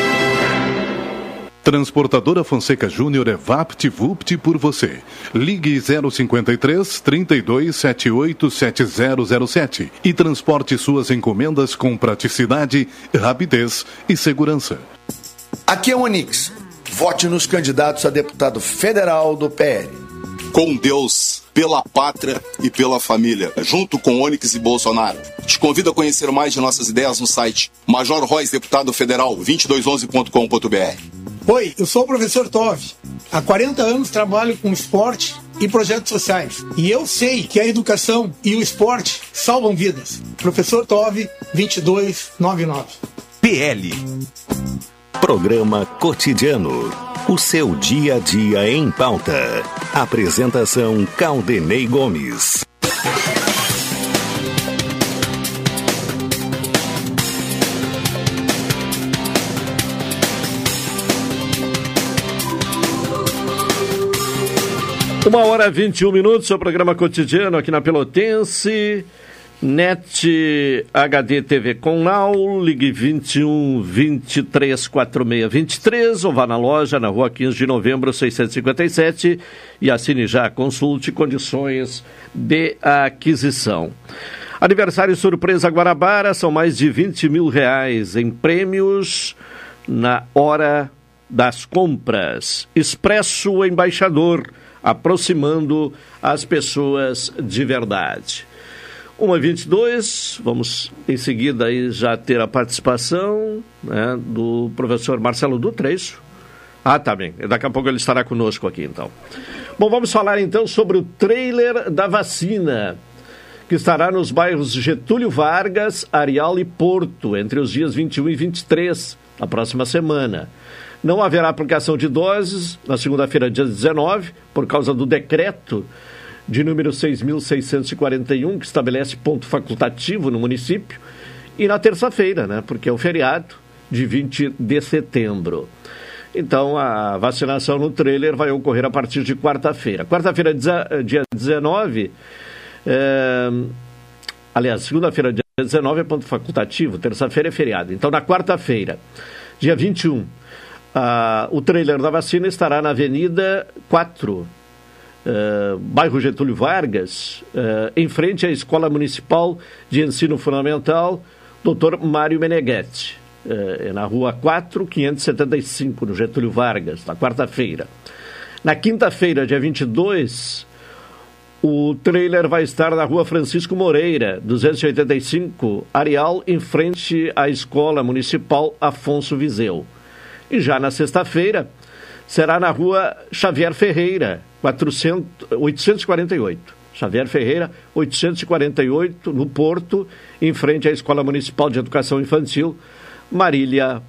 Transportadora Fonseca Júnior é VaptVupt por você. Ligue 053 32 78 7007 e transporte suas encomendas com praticidade, rapidez e segurança. Aqui é o Onix. Vote nos candidatos a deputado federal do PL. Com Deus, pela pátria e pela família, junto com Onyx e Bolsonaro. Te convido a conhecer mais de nossas ideias no site Major Royce, deputado federal, 2211.com.br. Oi, eu sou o professor Tove. Há 40 anos trabalho com esporte e projetos sociais. E eu sei que a educação e o esporte salvam vidas. Professor Tove, 2299. PL. Programa Cotidiano. O seu dia a dia em pauta. Apresentação Caldenei Gomes. Uma hora e 21 minutos, seu programa cotidiano aqui na Pelotense. NET HD TV com Now, ligue 21 23 46 23 ou vá na loja na rua 15 de novembro 657 e assine já, consulte condições de aquisição. Aniversário surpresa Guarabara, são mais de 20 mil reais em prêmios na hora das compras. Expresso Embaixador, aproximando as pessoas de verdade. 1h22, vamos em seguida aí já ter a participação né, do professor Marcelo Dutra, é isso? Ah, tá bem. Daqui a pouco ele estará conosco aqui, então. Bom, vamos falar então sobre o trailer da vacina, que estará nos bairros Getúlio Vargas, Areal e Porto, entre os dias 21 e 23, na próxima semana. Não haverá aplicação de doses na segunda-feira, dia 19, por causa do decreto de número 6.641, que estabelece ponto facultativo no município, e na terça-feira, né, porque é o feriado de 20 de setembro. Então, a vacinação no trailer vai ocorrer a partir de quarta-feira. Quarta-feira, dia 19, é... aliás, segunda-feira, dia 19 é ponto facultativo, terça-feira é feriado. Então, na quarta-feira, dia 21, a... o trailer da vacina estará na Avenida 4, Uh, bairro Getúlio Vargas, uh, em frente à Escola Municipal de Ensino Fundamental, Dr. Mário Meneghetti, uh, na rua 4, 575, no Getúlio Vargas, na quarta-feira. Na quinta-feira, dia 22, o trailer vai estar na rua Francisco Moreira, 285, Areal, em frente à Escola Municipal Afonso Viseu. E já na sexta-feira, será na rua Xavier Ferreira, 400, 848. Xavier Ferreira, 848, no Porto, em frente à Escola Municipal de Educação Infantil, Marília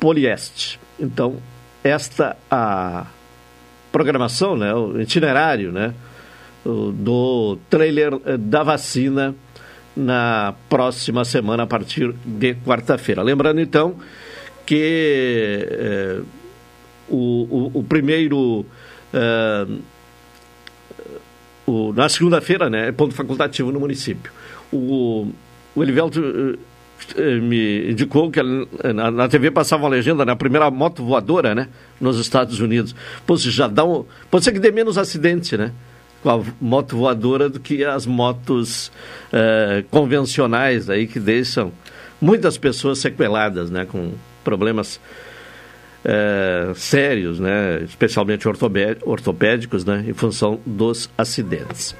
Polieste. Então, esta a programação, né, o itinerário, né, do trailer eh, da vacina na próxima semana, a partir de quarta-feira. Lembrando, então, que eh, o, o, o, primeiro... Eh, o, na segunda-feira, né, é ponto facultativo no município. O, o Elivelto me indicou que na, na, TV passava uma legenda na né, primeira moto voadora, né, nos Estados Unidos. Pô, já dá um, pode ser que dê menos acidente, né, com a moto voadora do que as motos convencionais aí que deixam muitas pessoas sequeladas, né, com problemas é, sérios, né, especialmente ortopédicos, né, em função dos acidentes.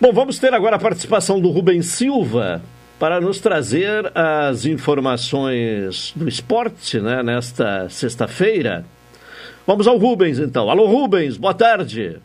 Bom, vamos ter agora a participação do Rubens Silva para nos trazer as informações do esporte né, nesta sexta-feira. Vamos ao Rubens, então. Alô, Rubens, boa tarde.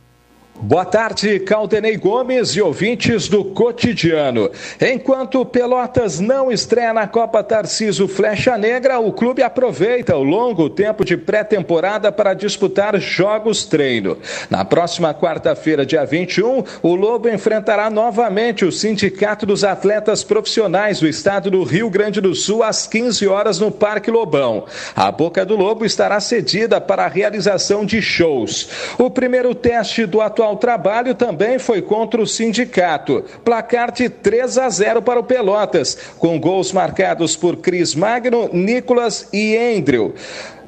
Boa tarde, Caldenei Gomes e ouvintes do Cotidiano. Enquanto Pelotas não estreia na Copa Tarciso Flecha Negra, o clube aproveita o longo tempo de pré-temporada para disputar jogos treino. Na próxima quarta-feira, dia 21, o Lobo enfrentará novamente o Sindicato dos Atletas Profissionais do Estado do Rio Grande do Sul às 15 horas no Parque Lobão. A Boca do Lobo estará cedida para a realização de shows. O primeiro teste do atual ao trabalho também foi contra o sindicato. Placar de 3 a 0 para o Pelotas, com gols marcados por Cris Magno, Nicolas e Endril.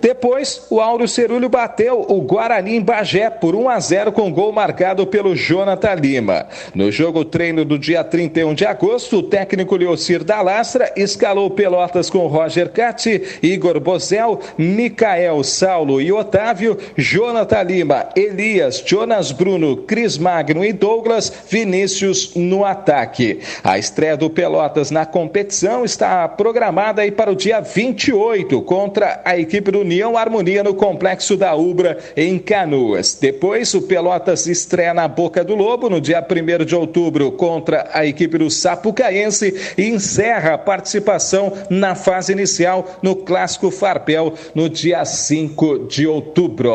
Depois, o Áureo Cerulho bateu o Guarani em Bagé por 1 a 0 com gol marcado pelo Jonathan Lima. No jogo treino do dia 31 de agosto, o técnico Leocir da Lastra escalou Pelotas com Roger Catti, Igor Bozel, Micael, Saulo e Otávio, Jonathan Lima, Elias, Jonas Bruno, Cris Magno e Douglas, Vinícius no ataque. A estreia do Pelotas na competição está programada para o dia 28 contra a equipe do União Harmonia no complexo da Ubra, em Canoas. Depois, o Pelotas estreia na Boca do Lobo no dia 1 de outubro contra a equipe do Sapucaense e encerra a participação na fase inicial no Clássico Farpel no dia 5 de outubro.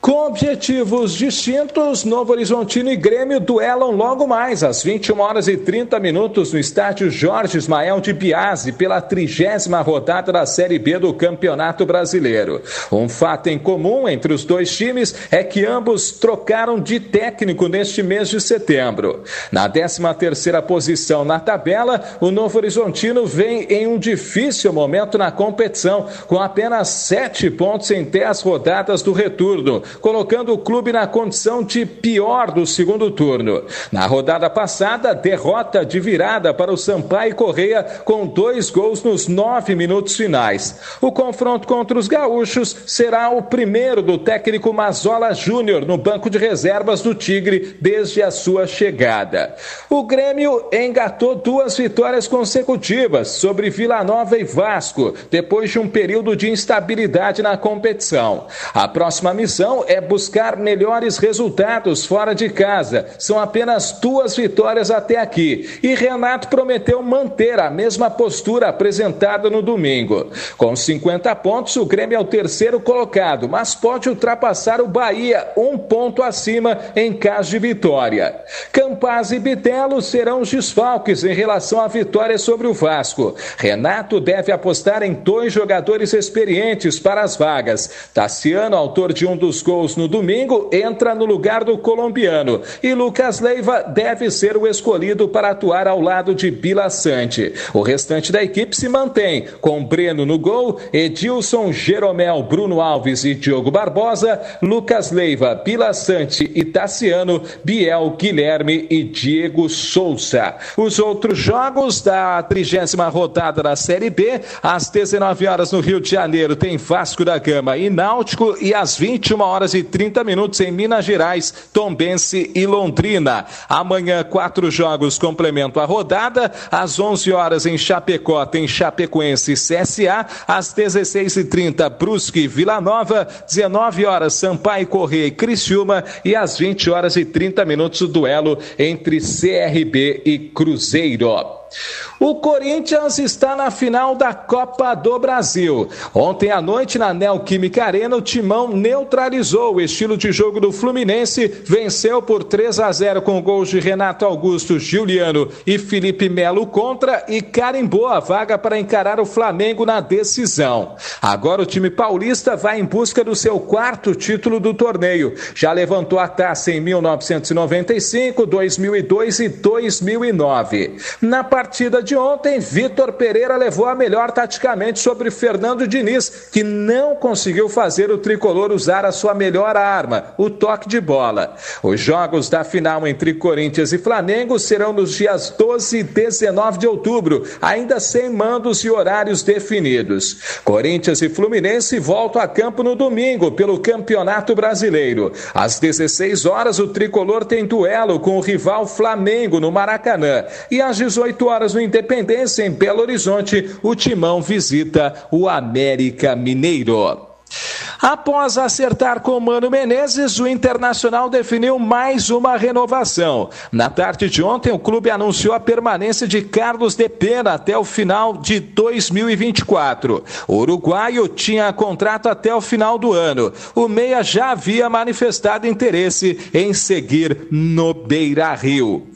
Com objetivos distintos, Novo Horizontino e Grêmio duelam logo mais às 21 horas e 30 minutos no estádio Jorge Ismael de Biase pela trigésima rodada da Série B do Campeonato Brasileiro. Um fato em comum entre os dois times é que ambos trocaram de técnico neste mês de setembro. Na 13 terceira posição na tabela, o Novo Horizontino vem em um difícil momento na competição, com apenas sete pontos em 10 rodadas do retorno colocando o clube na condição de pior do segundo turno. Na rodada passada, derrota de virada para o Sampaio Correia com dois gols nos nove minutos finais. O confronto contra os gaúchos será o primeiro do técnico Mazola Júnior no banco de reservas do Tigre desde a sua chegada. O Grêmio engatou duas vitórias consecutivas sobre Vila Nova e Vasco, depois de um período de instabilidade na competição. A próxima missão é buscar melhores resultados fora de casa. São apenas duas vitórias até aqui. E Renato prometeu manter a mesma postura apresentada no domingo. Com 50 pontos, o Grêmio é o terceiro colocado, mas pode ultrapassar o Bahia um ponto acima em caso de vitória. Campaz e Bitelo serão os desfalques em relação à vitória sobre o Vasco. Renato deve apostar em dois jogadores experientes para as vagas. Tassiano, autor de um dos gols no domingo, entra no lugar do colombiano. E Lucas Leiva deve ser o escolhido para atuar ao lado de Bila Sante. O restante da equipe se mantém, com Breno no gol, Edilson, Jeromel, Bruno Alves e Diogo Barbosa, Lucas Leiva, Bila Sante e Tassiano, Biel, Guilherme e Diego Souza. Os outros jogos da trigésima rodada da Série B, às 19 horas no Rio de Janeiro, tem Vasco da Gama e Náutico, e às 21 horas horas e 30 minutos em Minas Gerais, Tombense e Londrina. Amanhã, quatro jogos complementam a rodada. Às 11 horas em Chapecó, tem Chapecoense e CSA. Às 16h30, Brusque e Vila Nova. 19 horas, Sampaio Correia e Criciúma. E às 20 horas e 30 minutos, o duelo entre CRB e Cruzeiro. O Corinthians está na final da Copa do Brasil. Ontem à noite, na Neoquímica Arena, o Timão neutralizou o estilo de jogo do Fluminense, venceu por 3 a 0 com gols de Renato Augusto, Juliano e Felipe Melo contra e carimbou a vaga para encarar o Flamengo na decisão. Agora o time paulista vai em busca do seu quarto título do torneio. Já levantou a taça em 1995, 2002 e 2009. Na partida de ontem, Vitor Pereira levou a melhor taticamente sobre Fernando Diniz, que não conseguiu fazer o tricolor usar a sua melhor arma, o toque de bola. Os jogos da final entre Corinthians e Flamengo serão nos dias 12 e 19 de outubro, ainda sem mandos e horários definidos. Corinthians e Fluminense voltam a campo no domingo pelo Campeonato Brasileiro. Às 16 horas, o tricolor tem duelo com o rival Flamengo no Maracanã. E às 18 horas, no Independência, em Belo Horizonte, o Timão visita o América Mineiro. Após acertar com Mano Menezes, o Internacional definiu mais uma renovação. Na tarde de ontem, o clube anunciou a permanência de Carlos de Pena até o final de 2024. O uruguaio tinha contrato até o final do ano. O Meia já havia manifestado interesse em seguir no Beira Rio.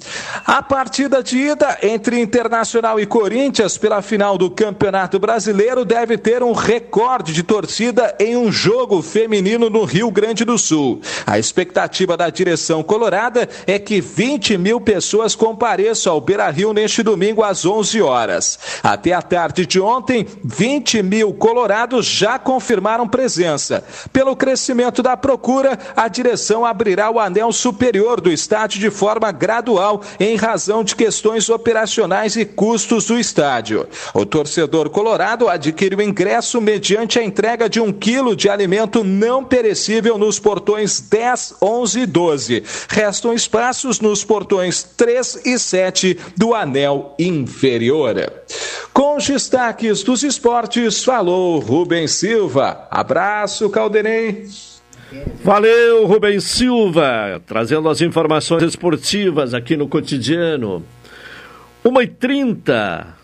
A partida de ida entre Internacional e Corinthians pela final do Campeonato Brasileiro deve ter um recorde de torcida em um jogo feminino no Rio Grande do Sul. A expectativa da direção colorada é que 20 mil pessoas compareçam ao Beira Rio neste domingo às 11 horas. Até a tarde de ontem, 20 mil colorados já confirmaram presença. Pelo crescimento da procura, a direção abrirá o anel superior do estádio de forma gradual em razão de questões operacionais e custos do estádio. O torcedor colorado adquire o ingresso mediante a entrega de um quilo de alimento não perecível nos portões 10, 11 e 12. Restam espaços nos portões 3 e 7 do anel inferior. Com os destaques dos esportes, falou Rubens Silva. Abraço, Caldenei. Valeu, Rubens Silva, trazendo as informações esportivas aqui no cotidiano. 1h30.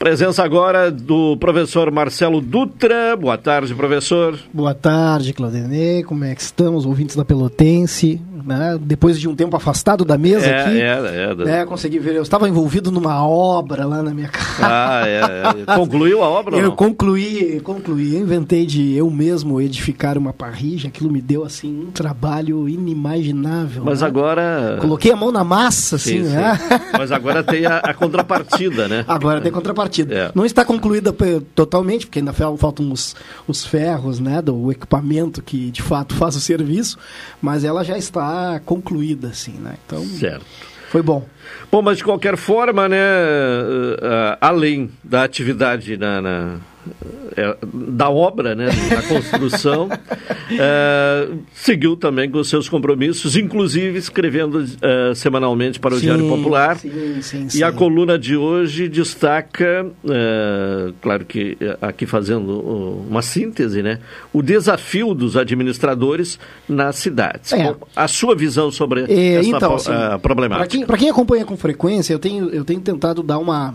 Presença agora do professor Marcelo Dutra. Boa tarde, professor. Boa tarde, Claudinei. Como é que estamos, ouvintes da Pelotense? Né? Depois de um tempo afastado da mesa é, aqui, é, é, né? consegui ver. Eu estava envolvido numa obra lá na minha casa. Ah, é. é. Concluiu a obra? Eu não? concluí, concluí. Eu inventei de eu mesmo edificar uma parrilla. Aquilo me deu assim um trabalho inimaginável. Mas né? agora. Coloquei a mão na massa, assim, sim, né? Sim. Mas agora tem a, a contrapartida, né? Agora tem contrapartida. É. Não está concluída totalmente, porque ainda faltam os, os ferros, né? Do equipamento que de fato faz o serviço, mas ela já está concluída, assim, né? Então. Certo. Foi bom. Bom, mas de qualquer forma, né, uh, uh, além da atividade na, na é, da obra, né, da construção, é, seguiu também com seus compromissos, inclusive escrevendo é, semanalmente para o sim, Diário Popular. Sim, sim, e a coluna de hoje destaca, é, claro que aqui fazendo uma síntese, né, o desafio dos administradores nas cidades. É. A sua visão sobre é, essa então, assim, problemática. Para quem, quem acompanha com frequência, eu tenho, eu tenho tentado dar uma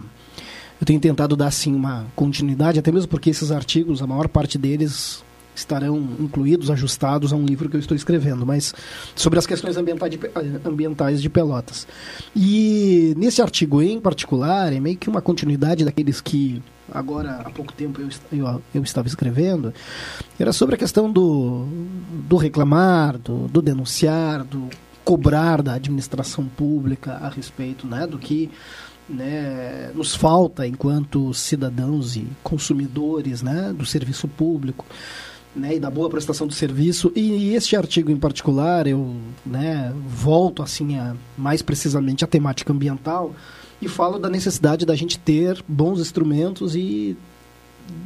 eu tenho tentado dar sim uma continuidade, até mesmo porque esses artigos, a maior parte deles estarão incluídos, ajustados a um livro que eu estou escrevendo, mas sobre as questões ambientais de Pelotas. E nesse artigo em particular, é meio que uma continuidade daqueles que agora há pouco tempo eu, eu, eu estava escrevendo, era sobre a questão do, do reclamar, do, do denunciar, do cobrar da administração pública a respeito né, do que né, nos falta enquanto cidadãos e consumidores né, do serviço público né, e da boa prestação do serviço. E, este artigo em particular, eu né, volto assim a, mais precisamente à temática ambiental e falo da necessidade da gente ter bons instrumentos e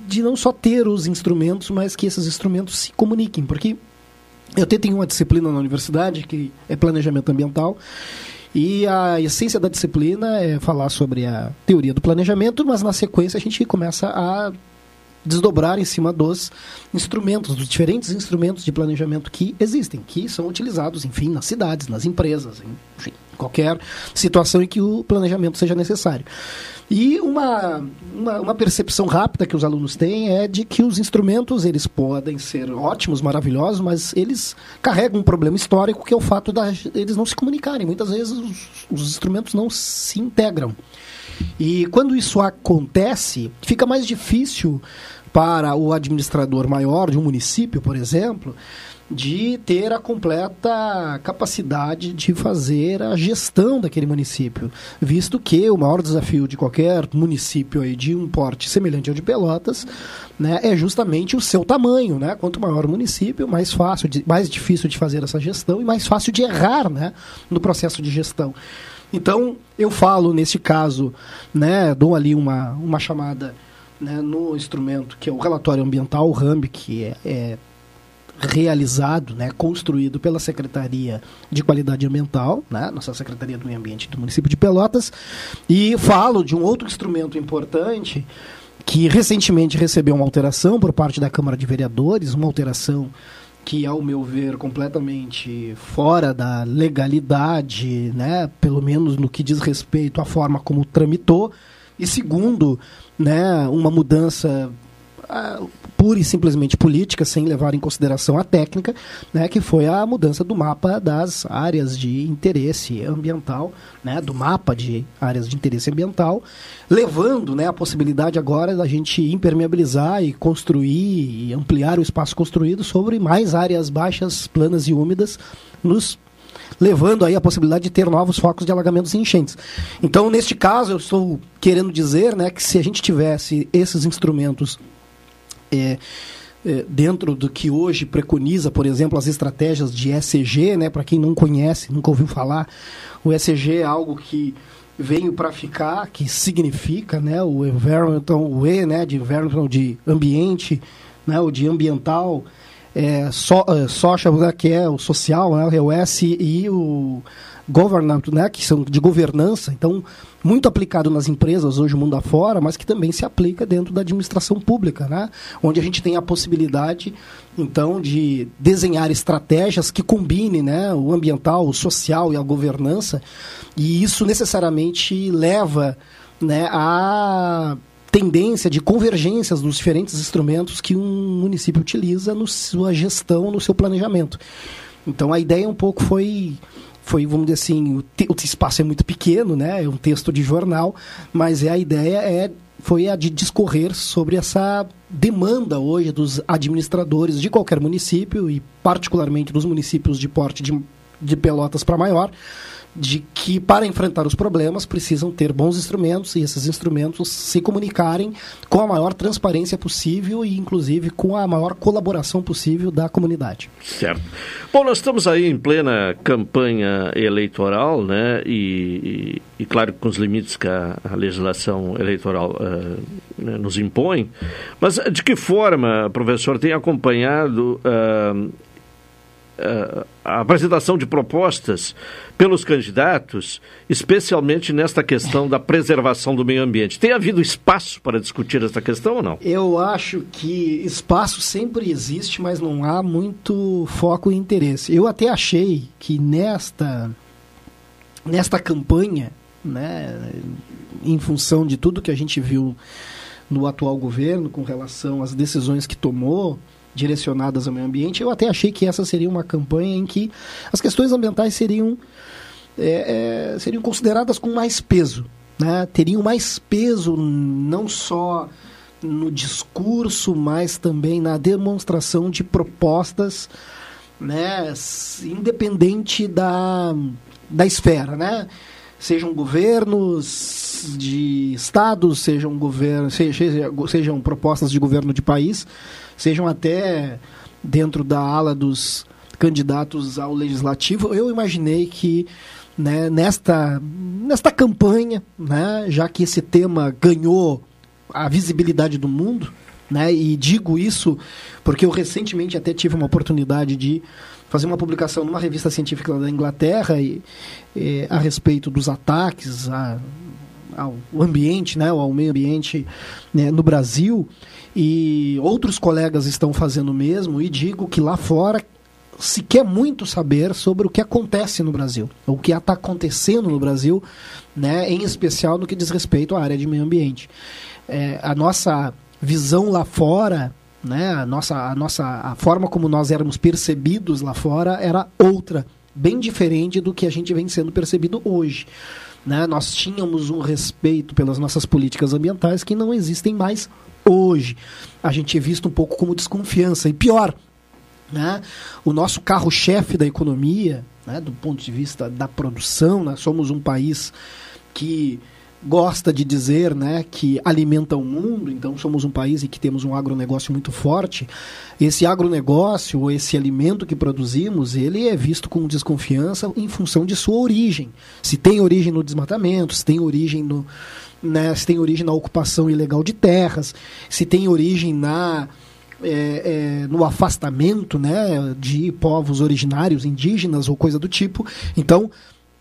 de não só ter os instrumentos, mas que esses instrumentos se comuniquem, porque eu tenho uma disciplina na universidade que é planejamento ambiental e a essência da disciplina é falar sobre a teoria do planejamento, mas na sequência a gente começa a desdobrar em cima dos instrumentos, dos diferentes instrumentos de planejamento que existem, que são utilizados, enfim, nas cidades, nas empresas, enfim, qualquer situação em que o planejamento seja necessário. E uma, uma, uma, percepção rápida que os alunos têm é de que os instrumentos eles podem ser ótimos, maravilhosos, mas eles carregam um problema histórico que é o fato de eles não se comunicarem. Muitas vezes os, os instrumentos não se integram. E quando isso acontece, fica mais difícil para o administrador maior de um município, por exemplo, de ter a completa capacidade de fazer a gestão daquele município, visto que o maior desafio de qualquer município aí de um porte semelhante ao de Pelotas, né, é justamente o seu tamanho, né? Quanto maior o município, mais fácil, mais difícil de fazer essa gestão e mais fácil de errar, né, no processo de gestão. Então, eu falo nesse caso, né, dou ali uma, uma chamada né, no instrumento que é o relatório ambiental, o RAMB, que é, é realizado, né, construído pela Secretaria de Qualidade Ambiental, né, nossa Secretaria do Meio Ambiente do município de Pelotas, e falo de um outro instrumento importante que recentemente recebeu uma alteração por parte da Câmara de Vereadores, uma alteração que, ao meu ver, completamente fora da legalidade, né, pelo menos no que diz respeito à forma como tramitou, e segundo, né, uma mudança pura e simplesmente política, sem levar em consideração a técnica, né, que foi a mudança do mapa das áreas de interesse ambiental, né, do mapa de áreas de interesse ambiental, levando né, a possibilidade agora da gente impermeabilizar e construir e ampliar o espaço construído sobre mais áreas baixas, planas e úmidas nos levando aí a possibilidade de ter novos focos de alagamentos e enchentes. Então, neste caso, eu estou querendo dizer né, que se a gente tivesse esses instrumentos é, é, dentro do que hoje preconiza, por exemplo, as estratégias de ESG, né? Para quem não conhece, nunca ouviu falar, o ESG é algo que veio para ficar, que significa, né? O environmental, o E, né? De environmental, de ambiente, né? O de ambiental, é, so, é, social, né? que é o social, né? O S e o governance, né? Que são de governança. Então muito aplicado nas empresas hoje mundo afora, mas que também se aplica dentro da administração pública, né? onde a gente tem a possibilidade então de desenhar estratégias que combinem né, o ambiental, o social e a governança, e isso necessariamente leva né, a tendência de convergências dos diferentes instrumentos que um município utiliza na sua gestão, no seu planejamento. Então a ideia um pouco foi foi, vamos dizer assim, o, o espaço é muito pequeno, né? É um texto de jornal, mas é a ideia é foi a de discorrer sobre essa demanda hoje dos administradores de qualquer município e particularmente dos municípios de porte de, de Pelotas para maior, de que para enfrentar os problemas precisam ter bons instrumentos e esses instrumentos se comunicarem com a maior transparência possível e inclusive com a maior colaboração possível da comunidade. Certo. Bom, nós estamos aí em plena campanha eleitoral, né? E, e, e claro com os limites que a, a legislação eleitoral uh, né, nos impõe. Mas de que forma, professor, tem acompanhado uh, a apresentação de propostas pelos candidatos, especialmente nesta questão da preservação do meio ambiente. Tem havido espaço para discutir essa questão ou não? Eu acho que espaço sempre existe, mas não há muito foco e interesse. Eu até achei que nesta, nesta campanha, né, em função de tudo que a gente viu no atual governo com relação às decisões que tomou, direcionadas ao meio ambiente, eu até achei que essa seria uma campanha em que as questões ambientais seriam, é, é, seriam consideradas com mais peso. Né? Teriam mais peso não só no discurso, mas também na demonstração de propostas, né, independente da, da esfera, né? Sejam governos de estados, sejam governos, sejam, sejam propostas de governo de país, sejam até dentro da ala dos candidatos ao legislativo, eu imaginei que né, nesta, nesta campanha, né, já que esse tema ganhou a visibilidade do mundo, né, e digo isso porque eu recentemente até tive uma oportunidade de fazer uma publicação numa revista científica da Inglaterra e, e a respeito dos ataques a, ao ambiente, né, ao meio ambiente né, no Brasil e outros colegas estão fazendo o mesmo, e digo que lá fora se quer muito saber sobre o que acontece no Brasil, o que está acontecendo no Brasil, né, em especial no que diz respeito à área de meio ambiente. É, a nossa visão lá fora, né, a, nossa, a, nossa, a forma como nós éramos percebidos lá fora era outra, bem diferente do que a gente vem sendo percebido hoje. Né? Nós tínhamos um respeito pelas nossas políticas ambientais que não existem mais hoje. A gente é visto um pouco como desconfiança. E pior, Né? O nosso carro-chefe da economia, né, do ponto de vista da produção, nós somos um país que gosta de dizer né, que alimenta o mundo, então somos um país em que temos um agronegócio muito forte. Esse agronegócio, ou esse alimento que produzimos, ele é visto com desconfiança em função de sua origem. Se tem origem no desmatamento, se tem origem no. Né, se tem origem na ocupação ilegal de terras, se tem origem na é, é, no afastamento né, de povos originários, indígenas ou coisa do tipo. Então,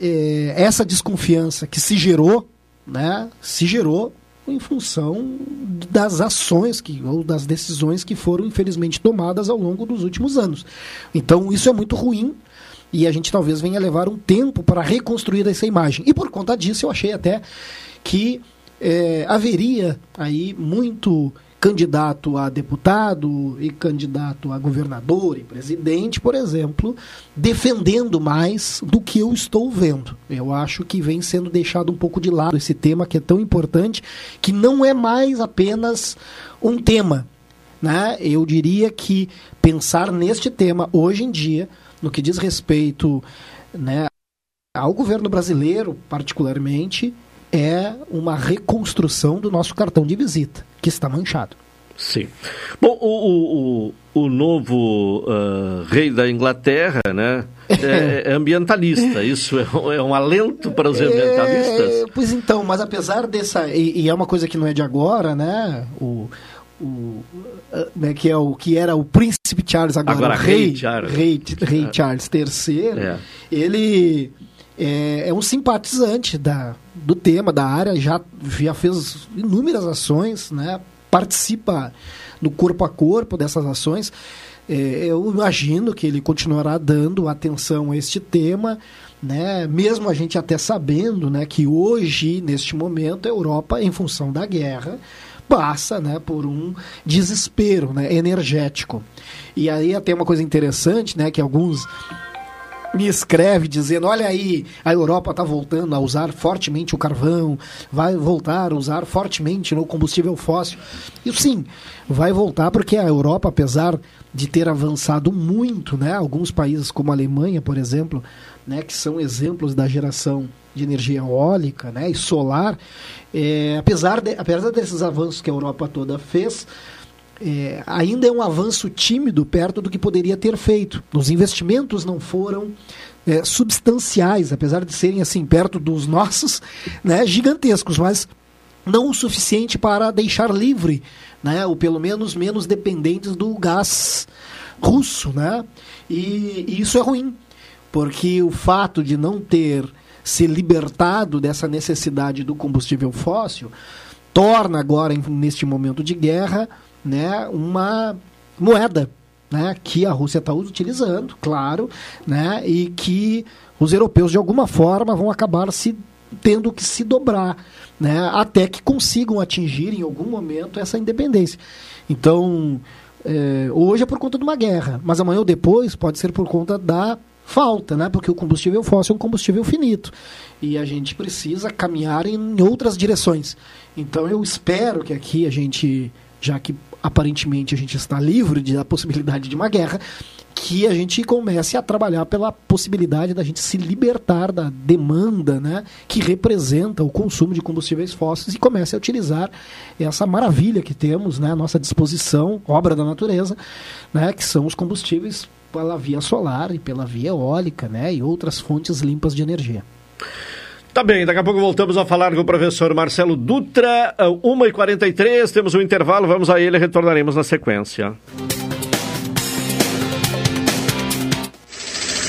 é, essa desconfiança que se gerou né, se gerou em função das ações que, ou das decisões que foram infelizmente tomadas ao longo dos últimos anos. Então isso é muito ruim e a gente talvez venha levar um tempo para reconstruir essa imagem. E por conta disso eu achei até que é, haveria aí muito candidato a deputado e candidato a governador e presidente, por exemplo, defendendo mais do que eu estou vendo. Eu acho que vem sendo deixado um pouco de lado esse tema que é tão importante, que não é mais apenas um tema. Né? Eu diria que pensar neste tema hoje em dia, no que diz respeito né, ao governo brasileiro, particularmente, é uma reconstrução do nosso cartão de visita, que está manchado. Sim. Bom, o, o, o novo uh, rei da Inglaterra, né, é, é ambientalista. Isso é, é, um alento para os ambientalistas? É, pois então, mas apesar dessa... E, e, é uma coisa que não é de agora, né? O, o, né, que, é o, que era o príncipe Charles, agora, agora rei, rei Charles, rei, rei é. Charles III, é. ele é, é, um simpatizante da, do tema, da área, já, já fez inúmeras ações, né? participa no corpo a corpo dessas ações. É, eu imagino que ele continuará dando atenção a este tema, né? mesmo a gente até sabendo né, que hoje, neste momento, a Europa, em função da guerra, passa né, por um desespero né, energético. E aí até uma coisa interessante, né, que alguns me escreve dizendo: olha aí, a Europa está voltando a usar fortemente o carvão, vai voltar a usar fortemente o combustível fóssil. E sim, vai voltar porque a Europa, apesar de ter avançado muito, né, alguns países como a Alemanha, por exemplo, né, que são exemplos da geração de energia eólica né, e solar, é, apesar, de, apesar desses avanços que a Europa toda fez, é, ainda é um avanço tímido perto do que poderia ter feito. Os investimentos não foram é, substanciais, apesar de serem assim perto dos nossos, né, gigantescos, mas não o suficiente para deixar livre, né, ou pelo menos menos dependentes do gás russo, né? E, e isso é ruim, porque o fato de não ter se libertado dessa necessidade do combustível fóssil torna agora neste momento de guerra né, uma moeda né, que a Rússia está utilizando, claro, né, e que os europeus de alguma forma vão acabar se tendo que se dobrar, né, até que consigam atingir em algum momento essa independência. Então, é, hoje é por conta de uma guerra, mas amanhã ou depois pode ser por conta da falta, né, porque o combustível fóssil é um combustível finito e a gente precisa caminhar em outras direções. Então, eu espero que aqui a gente, já que aparentemente a gente está livre da possibilidade de uma guerra, que a gente comece a trabalhar pela possibilidade da gente se libertar da demanda né, que representa o consumo de combustíveis fósseis e comece a utilizar essa maravilha que temos né, à nossa disposição, obra da natureza, né, que são os combustíveis pela via solar e pela via eólica né, e outras fontes limpas de energia. Tá bem, daqui a pouco voltamos a falar com o professor Marcelo Dutra, 1h43, temos um intervalo, vamos a ele e retornaremos na sequência.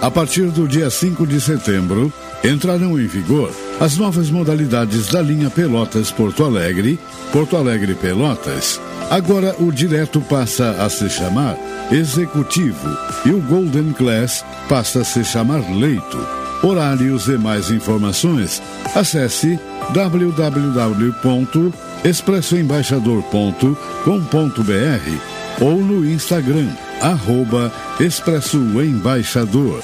A partir do dia 5 de setembro, entrarão em vigor as novas modalidades da linha Pelotas Porto Alegre, Porto Alegre Pelotas. Agora o direto passa a se chamar Executivo e o Golden Class passa a se chamar Leito. Horários e mais informações, acesse www.expressoembaixador.com.br ou no Instagram, arroba Expresso Embaixador.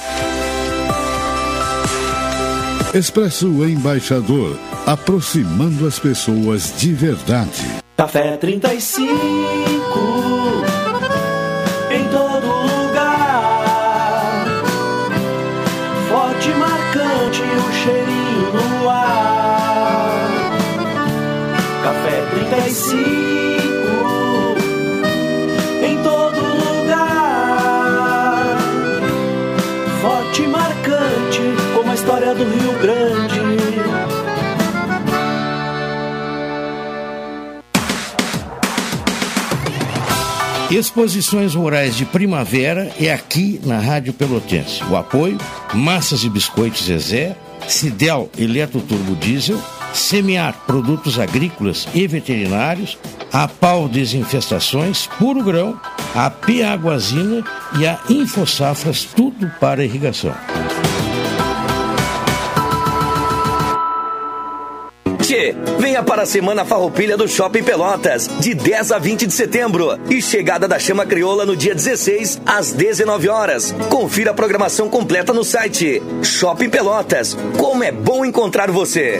Expresso Embaixador, aproximando as pessoas de verdade. Café 35 Exposições Rurais de Primavera é aqui na Rádio Pelotense. O apoio: Massas e Biscoitos Zezé, Cidel Eletro Turbo Diesel, Semear Produtos Agrícolas e Veterinários, a Pau Desinfestações, Puro Grão, a P Aguazina e a Infosafras, tudo para irrigação. Tchê, venha para a Semana Farroupilha do Shopping Pelotas, de 10 a 20 de setembro. E chegada da Chama Crioula no dia 16, às 19 horas. Confira a programação completa no site. Shopping Pelotas. Como é bom encontrar você.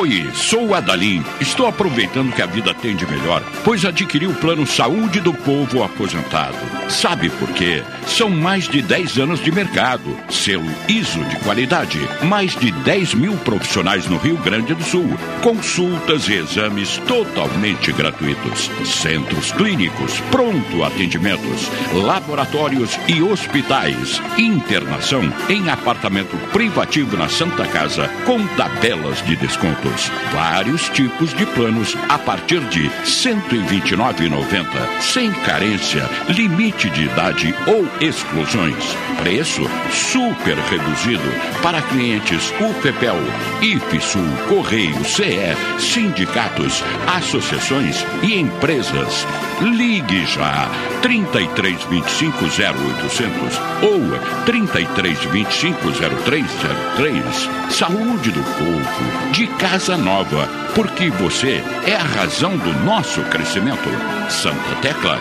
Oi, sou o Adalim. Estou aproveitando que a vida tem de melhor, pois adquiri o plano Saúde do Povo Aposentado. Sabe por quê? São mais de 10 anos de mercado, selo ISO de qualidade, mais de 10 mil profissionais no Rio Grande do Sul, consultas e exames totalmente gratuitos, centros clínicos, pronto atendimentos, laboratórios e hospitais, internação em apartamento privativo na Santa Casa com tabelas de descontos. Vários tipos de planos a partir de R$ 129,90, sem carência, limite de idade ou exclusões. Preço super reduzido para clientes UPPEL, IFSUL, Correio, CE, sindicatos, associações e empresas. Ligue já 3325 0800 ou 3325 0303. Saúde do povo, de casa nova, porque você é a razão do nosso crescimento. Santa Tecla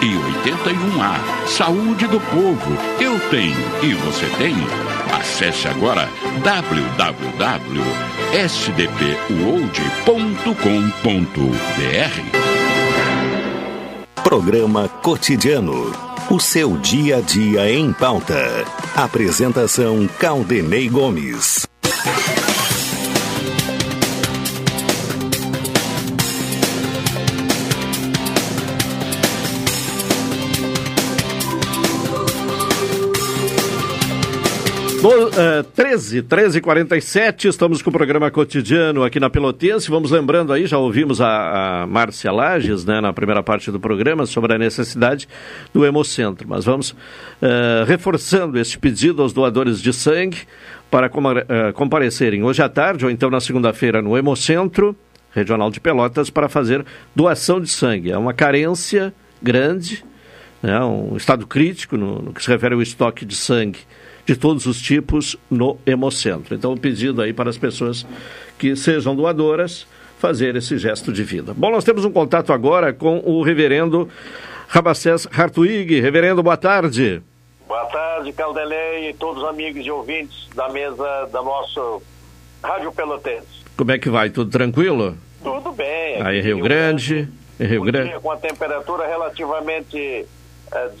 781A. Saúde do povo, eu tenho e você tem. Acesse agora www.sdpuold.com.br. Programa Cotidiano. O seu dia a dia em pauta. Apresentação Caldenei Gomes. No, uh, 13, 13 47 estamos com o programa cotidiano aqui na Pelotense. Vamos lembrando aí, já ouvimos a, a Márcia Lages, né, na primeira parte do programa, sobre a necessidade do Hemocentro. Mas vamos uh, reforçando este pedido aos doadores de sangue para uh, comparecerem hoje à tarde ou então na segunda-feira no Hemocentro Regional de Pelotas para fazer doação de sangue. É uma carência grande, né, um estado crítico no, no que se refere ao estoque de sangue de todos os tipos no Hemocentro. Então, o pedido aí para as pessoas que sejam doadoras fazer esse gesto de vida. Bom, nós temos um contato agora com o reverendo Rabacés Hartwig. Reverendo, boa tarde. Boa tarde, Caldelei e todos os amigos e ouvintes da mesa da nossa Rádio Pelotense. Como é que vai? Tudo tranquilo? Tudo bem. Aí Rio, Rio Grande, Grande, Rio Grande. Com a temperatura relativamente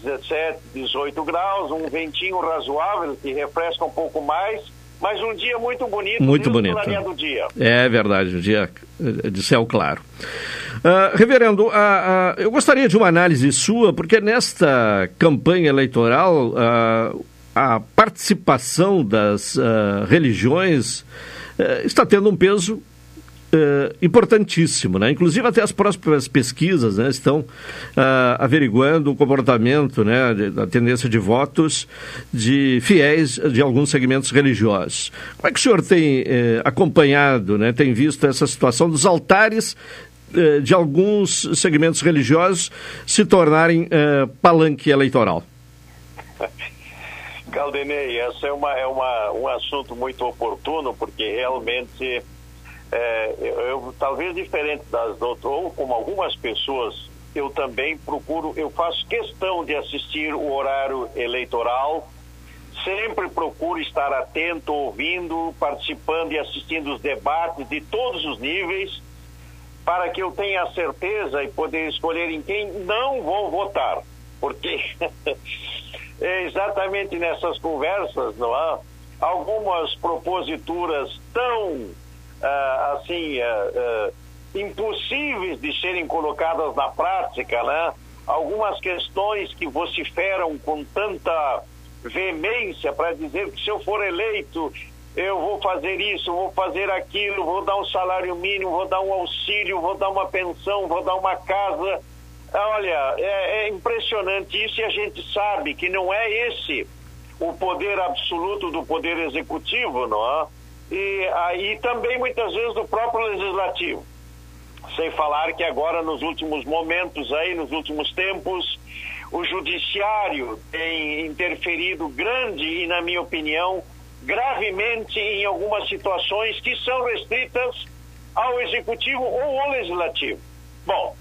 17, 18 graus, um ventinho razoável que refresca um pouco mais, mas um dia muito bonito. Muito bonito. do dia. É verdade, um dia eh, de céu claro. Ah, reverendo, ah, ah, eu gostaria de uma análise sua, porque nesta campanha eleitoral a participação das religiões eh, está tendo um peso eh, importantíssimo, né? Inclusive até as próprias pesquisas né, estão ah, averiguando o comportamento, né, da tendência de votos de fiéis de alguns segmentos religiosos. Como é que o senhor tem eh, acompanhado, né, tem visto essa situação dos altares eh, de alguns segmentos religiosos se tornarem palanque eleitoral? Caldenei, esse é, uma, é uma, um assunto muito oportuno, porque realmente, é, eu, eu- talvez diferente das outras, ou como algumas pessoas, eu também procuro, eu faço questão de assistir o horário eleitoral, sempre procuro estar atento, ouvindo, participando e assistindo os debates de todos os níveis, para que eu tenha certeza e poder escolher em quem não vou votar. Porque é exatamente nessas conversas, não há? Algumas proposituras tão, ah, assim, ah, ah, impossíveis de serem colocadas na prática, né? Algumas questões que vociferam com tanta veemência para dizer que se eu for eleito eu vou fazer isso, vou fazer aquilo, vou dar um salário mínimo, vou dar um auxílio, vou dar uma pensão, vou dar uma casa. Olha, é, é impressionante isso e a gente sabe que não é esse o poder absoluto do poder executivo, não é? E aí também muitas vezes do próprio legislativo. Sem falar que agora nos últimos momentos aí, nos últimos tempos, o judiciário tem interferido grande e, na minha opinião, gravemente em algumas situações que são restritas ao executivo ou ao legislativo. Bom,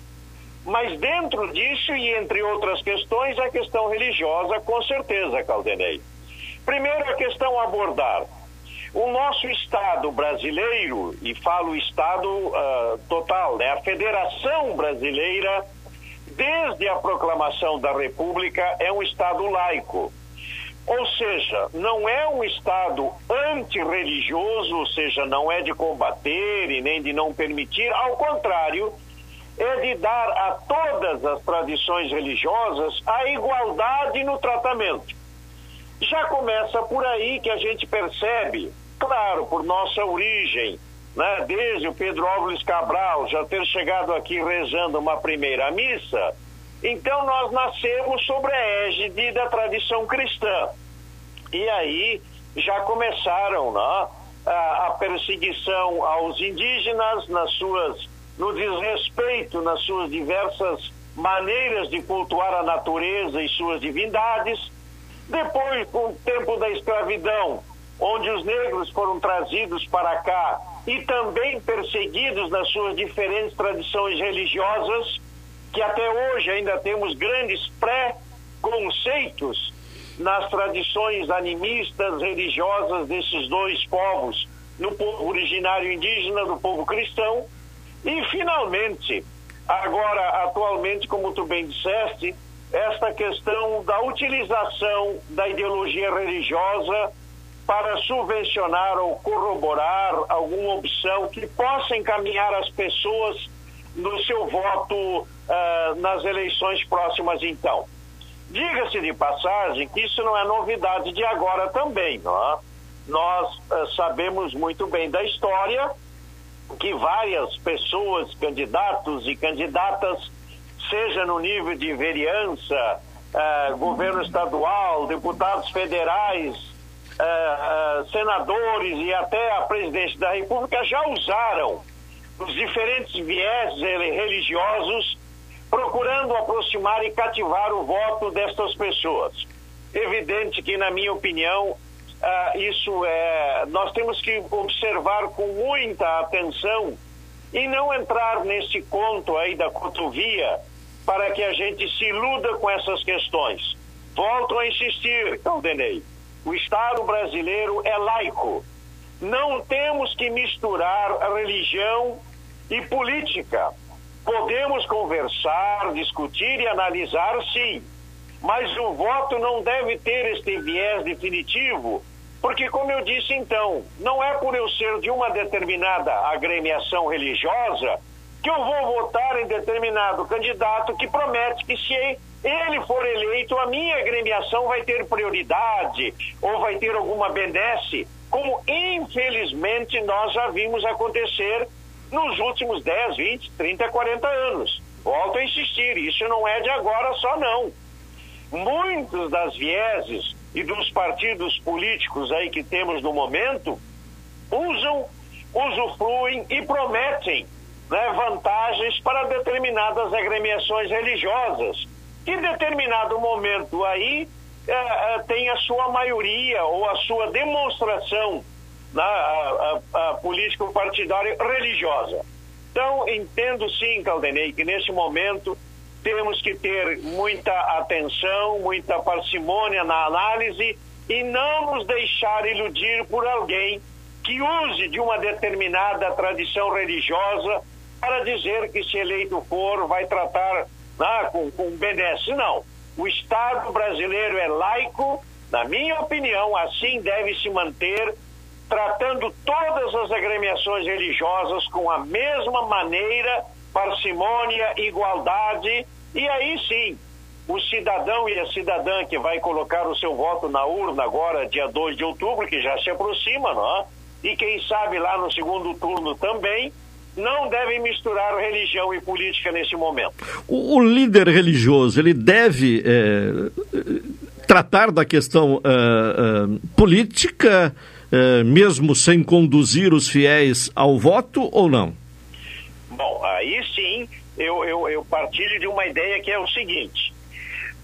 mas dentro disso e entre outras questões, a questão religiosa, com certeza, Caldenei. Primeiro, a questão a abordar. O nosso Estado brasileiro, e falo Estado ah, total, né? a Federação Brasileira, desde a proclamação da República, é um Estado laico. Ou seja, não é um Estado antirreligioso, ou seja, não é de combater e nem de não permitir, ao contrário, é de dar a todas as tradições religiosas a igualdade no tratamento. Já começa por aí que a gente percebe, claro, por nossa origem, né, desde o Pedro Álvares Cabral já ter chegado aqui rezando uma primeira missa, então nós nascemos sobre a égide da tradição cristã. E aí já começaram né, a, a perseguição aos indígenas nas suas, no desrespeito nas suas diversas maneiras de cultuar a natureza e suas divindades. Depois, com o tempo da escravidão, onde os negros foram trazidos para cá e também perseguidos nas suas diferentes tradições religiosas, que até hoje ainda temos grandes pré-conceitos nas tradições animistas religiosas desses dois povos, no povo originário indígena, do povo cristão, e finalmente, agora atualmente, como tu bem disseste, esta questão da utilização da ideologia religiosa para subvencionar ou corroborar alguma opção que possa encaminhar as pessoas no seu voto uh, nas eleições próximas então. Diga-se de passagem que isso não é novidade de agora também, não é? Nós uh, sabemos muito bem da história que várias pessoas, candidatos e candidatas, seja no nível de vereança, uh, governo estadual, deputados federais, senadores e até a presidência da República já usaram os diferentes viés religiosos procurando aproximar e cativar o voto destas pessoas. Evidente que, na minha opinião, isso é. Nós temos que observar com muita atenção e não entrar nesse conto aí da cotovia para que a gente se iluda com essas questões. Volto a insistir, Caldenei. O Estado brasileiro é laico. Não temos que misturar religião e política. Podemos conversar, discutir e analisar, sim, mas o voto não deve ter este viés definitivo, porque, como eu disse então, não é por eu ser de uma determinada agremiação religiosa que eu vou votar em determinado candidato que promete que se ele for eleito, a minha agremiação vai ter prioridade ou vai ter alguma benesse, como infelizmente nós já vimos acontecer nos últimos 10, 20, 30, 40 anos. Volto a insistir, isso não é de agora só não. Muitos das vieses e dos partidos políticos aí que temos no momento usam, usufruem e prometem né, vantagens para determinadas agremiações religiosas, que em determinado momento aí é, é, tem a sua maioria ou a sua demonstração na a, a, a político partidária religiosa. Então, entendo sim, Caldenei, que nesse momento temos que ter muita atenção, muita parcimônia na análise e não nos deixar iludir por alguém que use de uma determinada tradição religiosa para dizer que se eleito for vai tratar né, com, com benesse. Não. O Estado brasileiro é laico, na minha opinião, assim deve se manter, tratando todas as agremiações religiosas com a mesma maneira parcimônia, igualdade, e aí sim, o cidadão e a cidadã que vai colocar o seu voto na urna agora, dia 2 de outubro, que já se aproxima, não é? E quem sabe lá no segundo turno também, não devem misturar religião e política nesse momento. O, o líder religioso, ele deve é, tratar da questão é, é, política, mesmo sem conduzir os fiéis ao voto ou não? Bom, aí sim eu, eu, eu partilho de uma ideia que é o seguinte: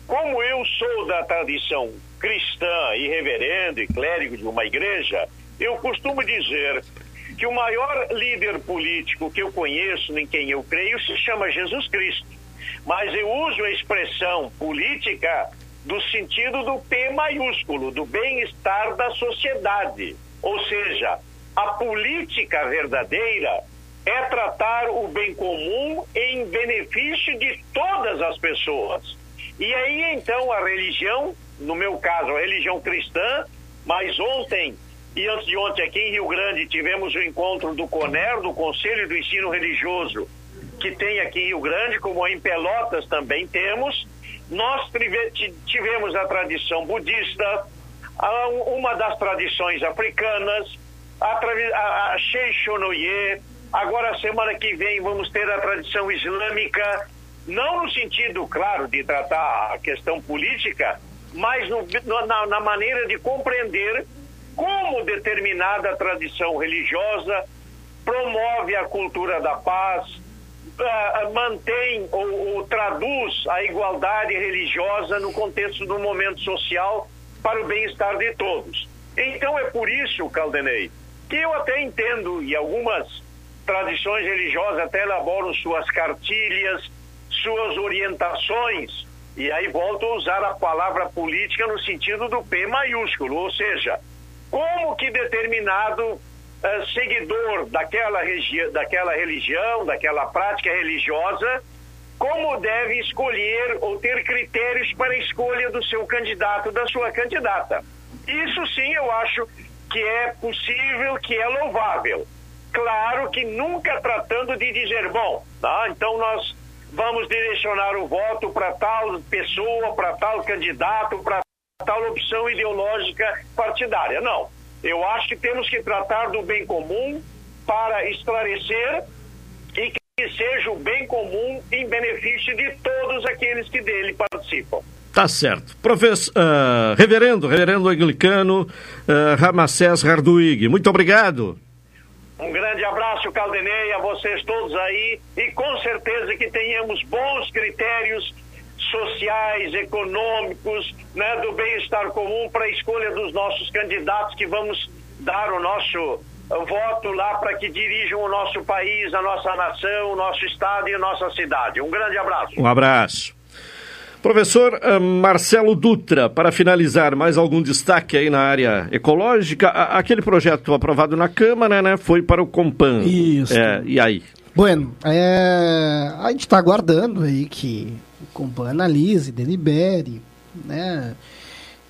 como eu sou da tradição cristã e reverendo e clérigo de uma igreja, eu costumo dizer que o maior líder político que eu conheço, em quem eu creio, se chama Jesus Cristo. Mas eu uso a expressão política do sentido do P maiúsculo, do bem-estar da sociedade. Ou seja, a política verdadeira é tratar o bem comum em benefício de todas as pessoas. E aí então a religião, no meu caso a religião cristã, mas ontem e antes de ontem aqui em Rio Grande tivemos o encontro do CONER, do Conselho do Ensino Religioso, que tem aqui em Rio Grande, como em Pelotas também temos. Nós tivemos a tradição budista, uma das tradições africanas, a, a, a Sheishonoye, Agora, semana que vem, vamos ter a tradição islâmica, não no sentido, claro, de tratar a questão política, mas no, na, na maneira de compreender como determinada tradição religiosa promove a cultura da paz, uh, mantém ou, ou, traduz a igualdade religiosa no contexto do momento social para o bem-estar de todos. Então é por isso, Caldenei, que eu até entendo, e algumas tradições religiosas até elaboram suas cartilhas, suas orientações, e aí volto a usar a palavra política no sentido do P maiúsculo, ou seja, como que determinado uh, seguidor daquela, daquela religião, daquela prática religiosa, como deve escolher ou ter critérios para a escolha do seu candidato, da sua candidata. Isso sim eu acho que é possível, que é louvável. Claro que nunca tratando de dizer, bom, tá, então nós vamos direcionar o voto para tal pessoa, para tal candidato, para tal opção ideológica partidária. Não. Eu acho que temos que tratar do bem comum para esclarecer e que seja o bem comum em benefício de todos aqueles que dele participam. Tá certo. Professor, uh, reverendo, reverendo anglicano uh, Ramacés Harduig, muito obrigado. Um grande abraço, Caldenei, a vocês todos aí e com certeza que tenhamos bons critérios sociais, econômicos, né, do bem-estar comum para a escolha dos nossos candidatos que vamos dar o nosso voto lá para que dirijam o nosso país, a nossa nação, o nosso estado e a nossa cidade. Um grande abraço. Um abraço. Professor uh, Marcelo Dutra, para finalizar, mais algum destaque aí na área ecológica? Aquele projeto aprovado na Câmara, né, foi para o Compan. Isso. É, e aí? Bueno, é, a gente está aguardando aí que analise, delibere, né?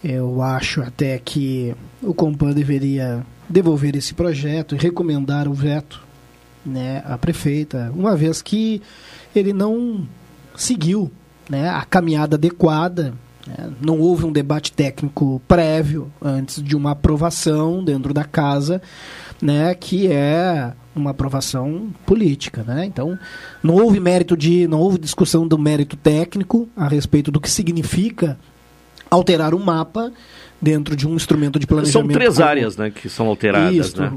Eu acho até que o Compan deveria devolver esse projeto e recomendar o veto né, à prefeita, uma vez que ele não seguiu né, a caminhada adequada. Né, não houve um debate técnico prévio antes de uma aprovação dentro da casa, né, que é uma aprovação política, né? Então, não houve mérito de, não houve discussão do mérito técnico a respeito do que significa alterar um mapa dentro de um instrumento de planejamento. São três áreas, né, que são alteradas, Isso, né?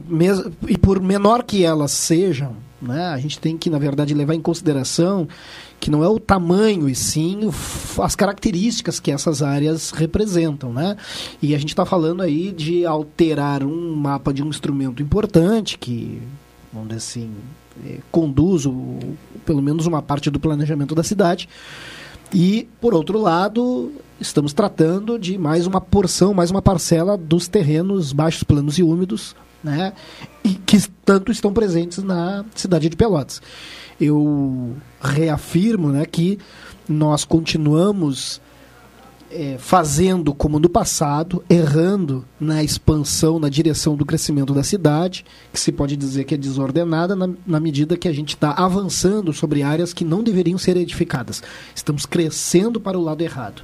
e por menor que elas sejam, né, a gente tem que, na verdade, levar em consideração que não é o tamanho e sim as características que essas áreas representam, né? E a gente está falando aí de alterar um mapa de um instrumento importante que, vamos dizer assim, é, conduz o, pelo menos uma parte do planejamento da cidade. E, por outro lado, estamos tratando de mais uma porção, mais uma parcela dos terrenos baixos, planos e úmidos, né? E que tanto estão presentes na cidade de Pelotas. Eu reafirmo, né, que nós continuamos é, fazendo como no passado, errando na expansão, na direção do crescimento da cidade, que se pode dizer que é desordenada na, na medida que a gente está avançando sobre áreas que não deveriam ser edificadas. Estamos crescendo para o lado errado.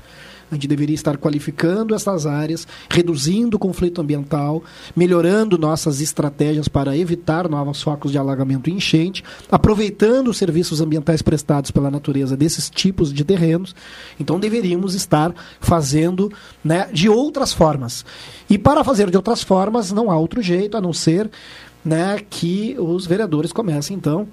A gente deveria estar qualificando essas áreas, reduzindo o conflito ambiental, melhorando nossas estratégias para evitar novos focos de alagamento e enchente, aproveitando os serviços ambientais prestados pela natureza desses tipos de terrenos. Então deveríamos estar fazendo né, de outras formas. E para fazer de outras formas, não há outro jeito a não ser né, que os vereadores comecem, então,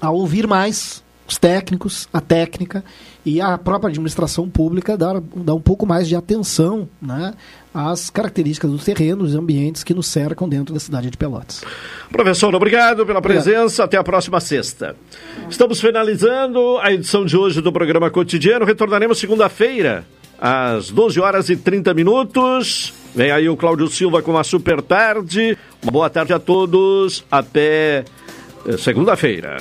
a ouvir mais os técnicos, a técnica e a própria administração pública dar, dar um pouco mais de atenção né, às características dos terrenos e ambientes que nos cercam dentro da cidade de Pelotas. Professor, obrigado pela presença. Até a próxima sexta. Estamos finalizando a edição de hoje do programa Cotidiano. Retornaremos segunda-feira, às 12 horas e 30 minutos. Vem aí o Cláudio Silva com a super tarde. Uma boa tarde a todos. Até eh, segunda-feira.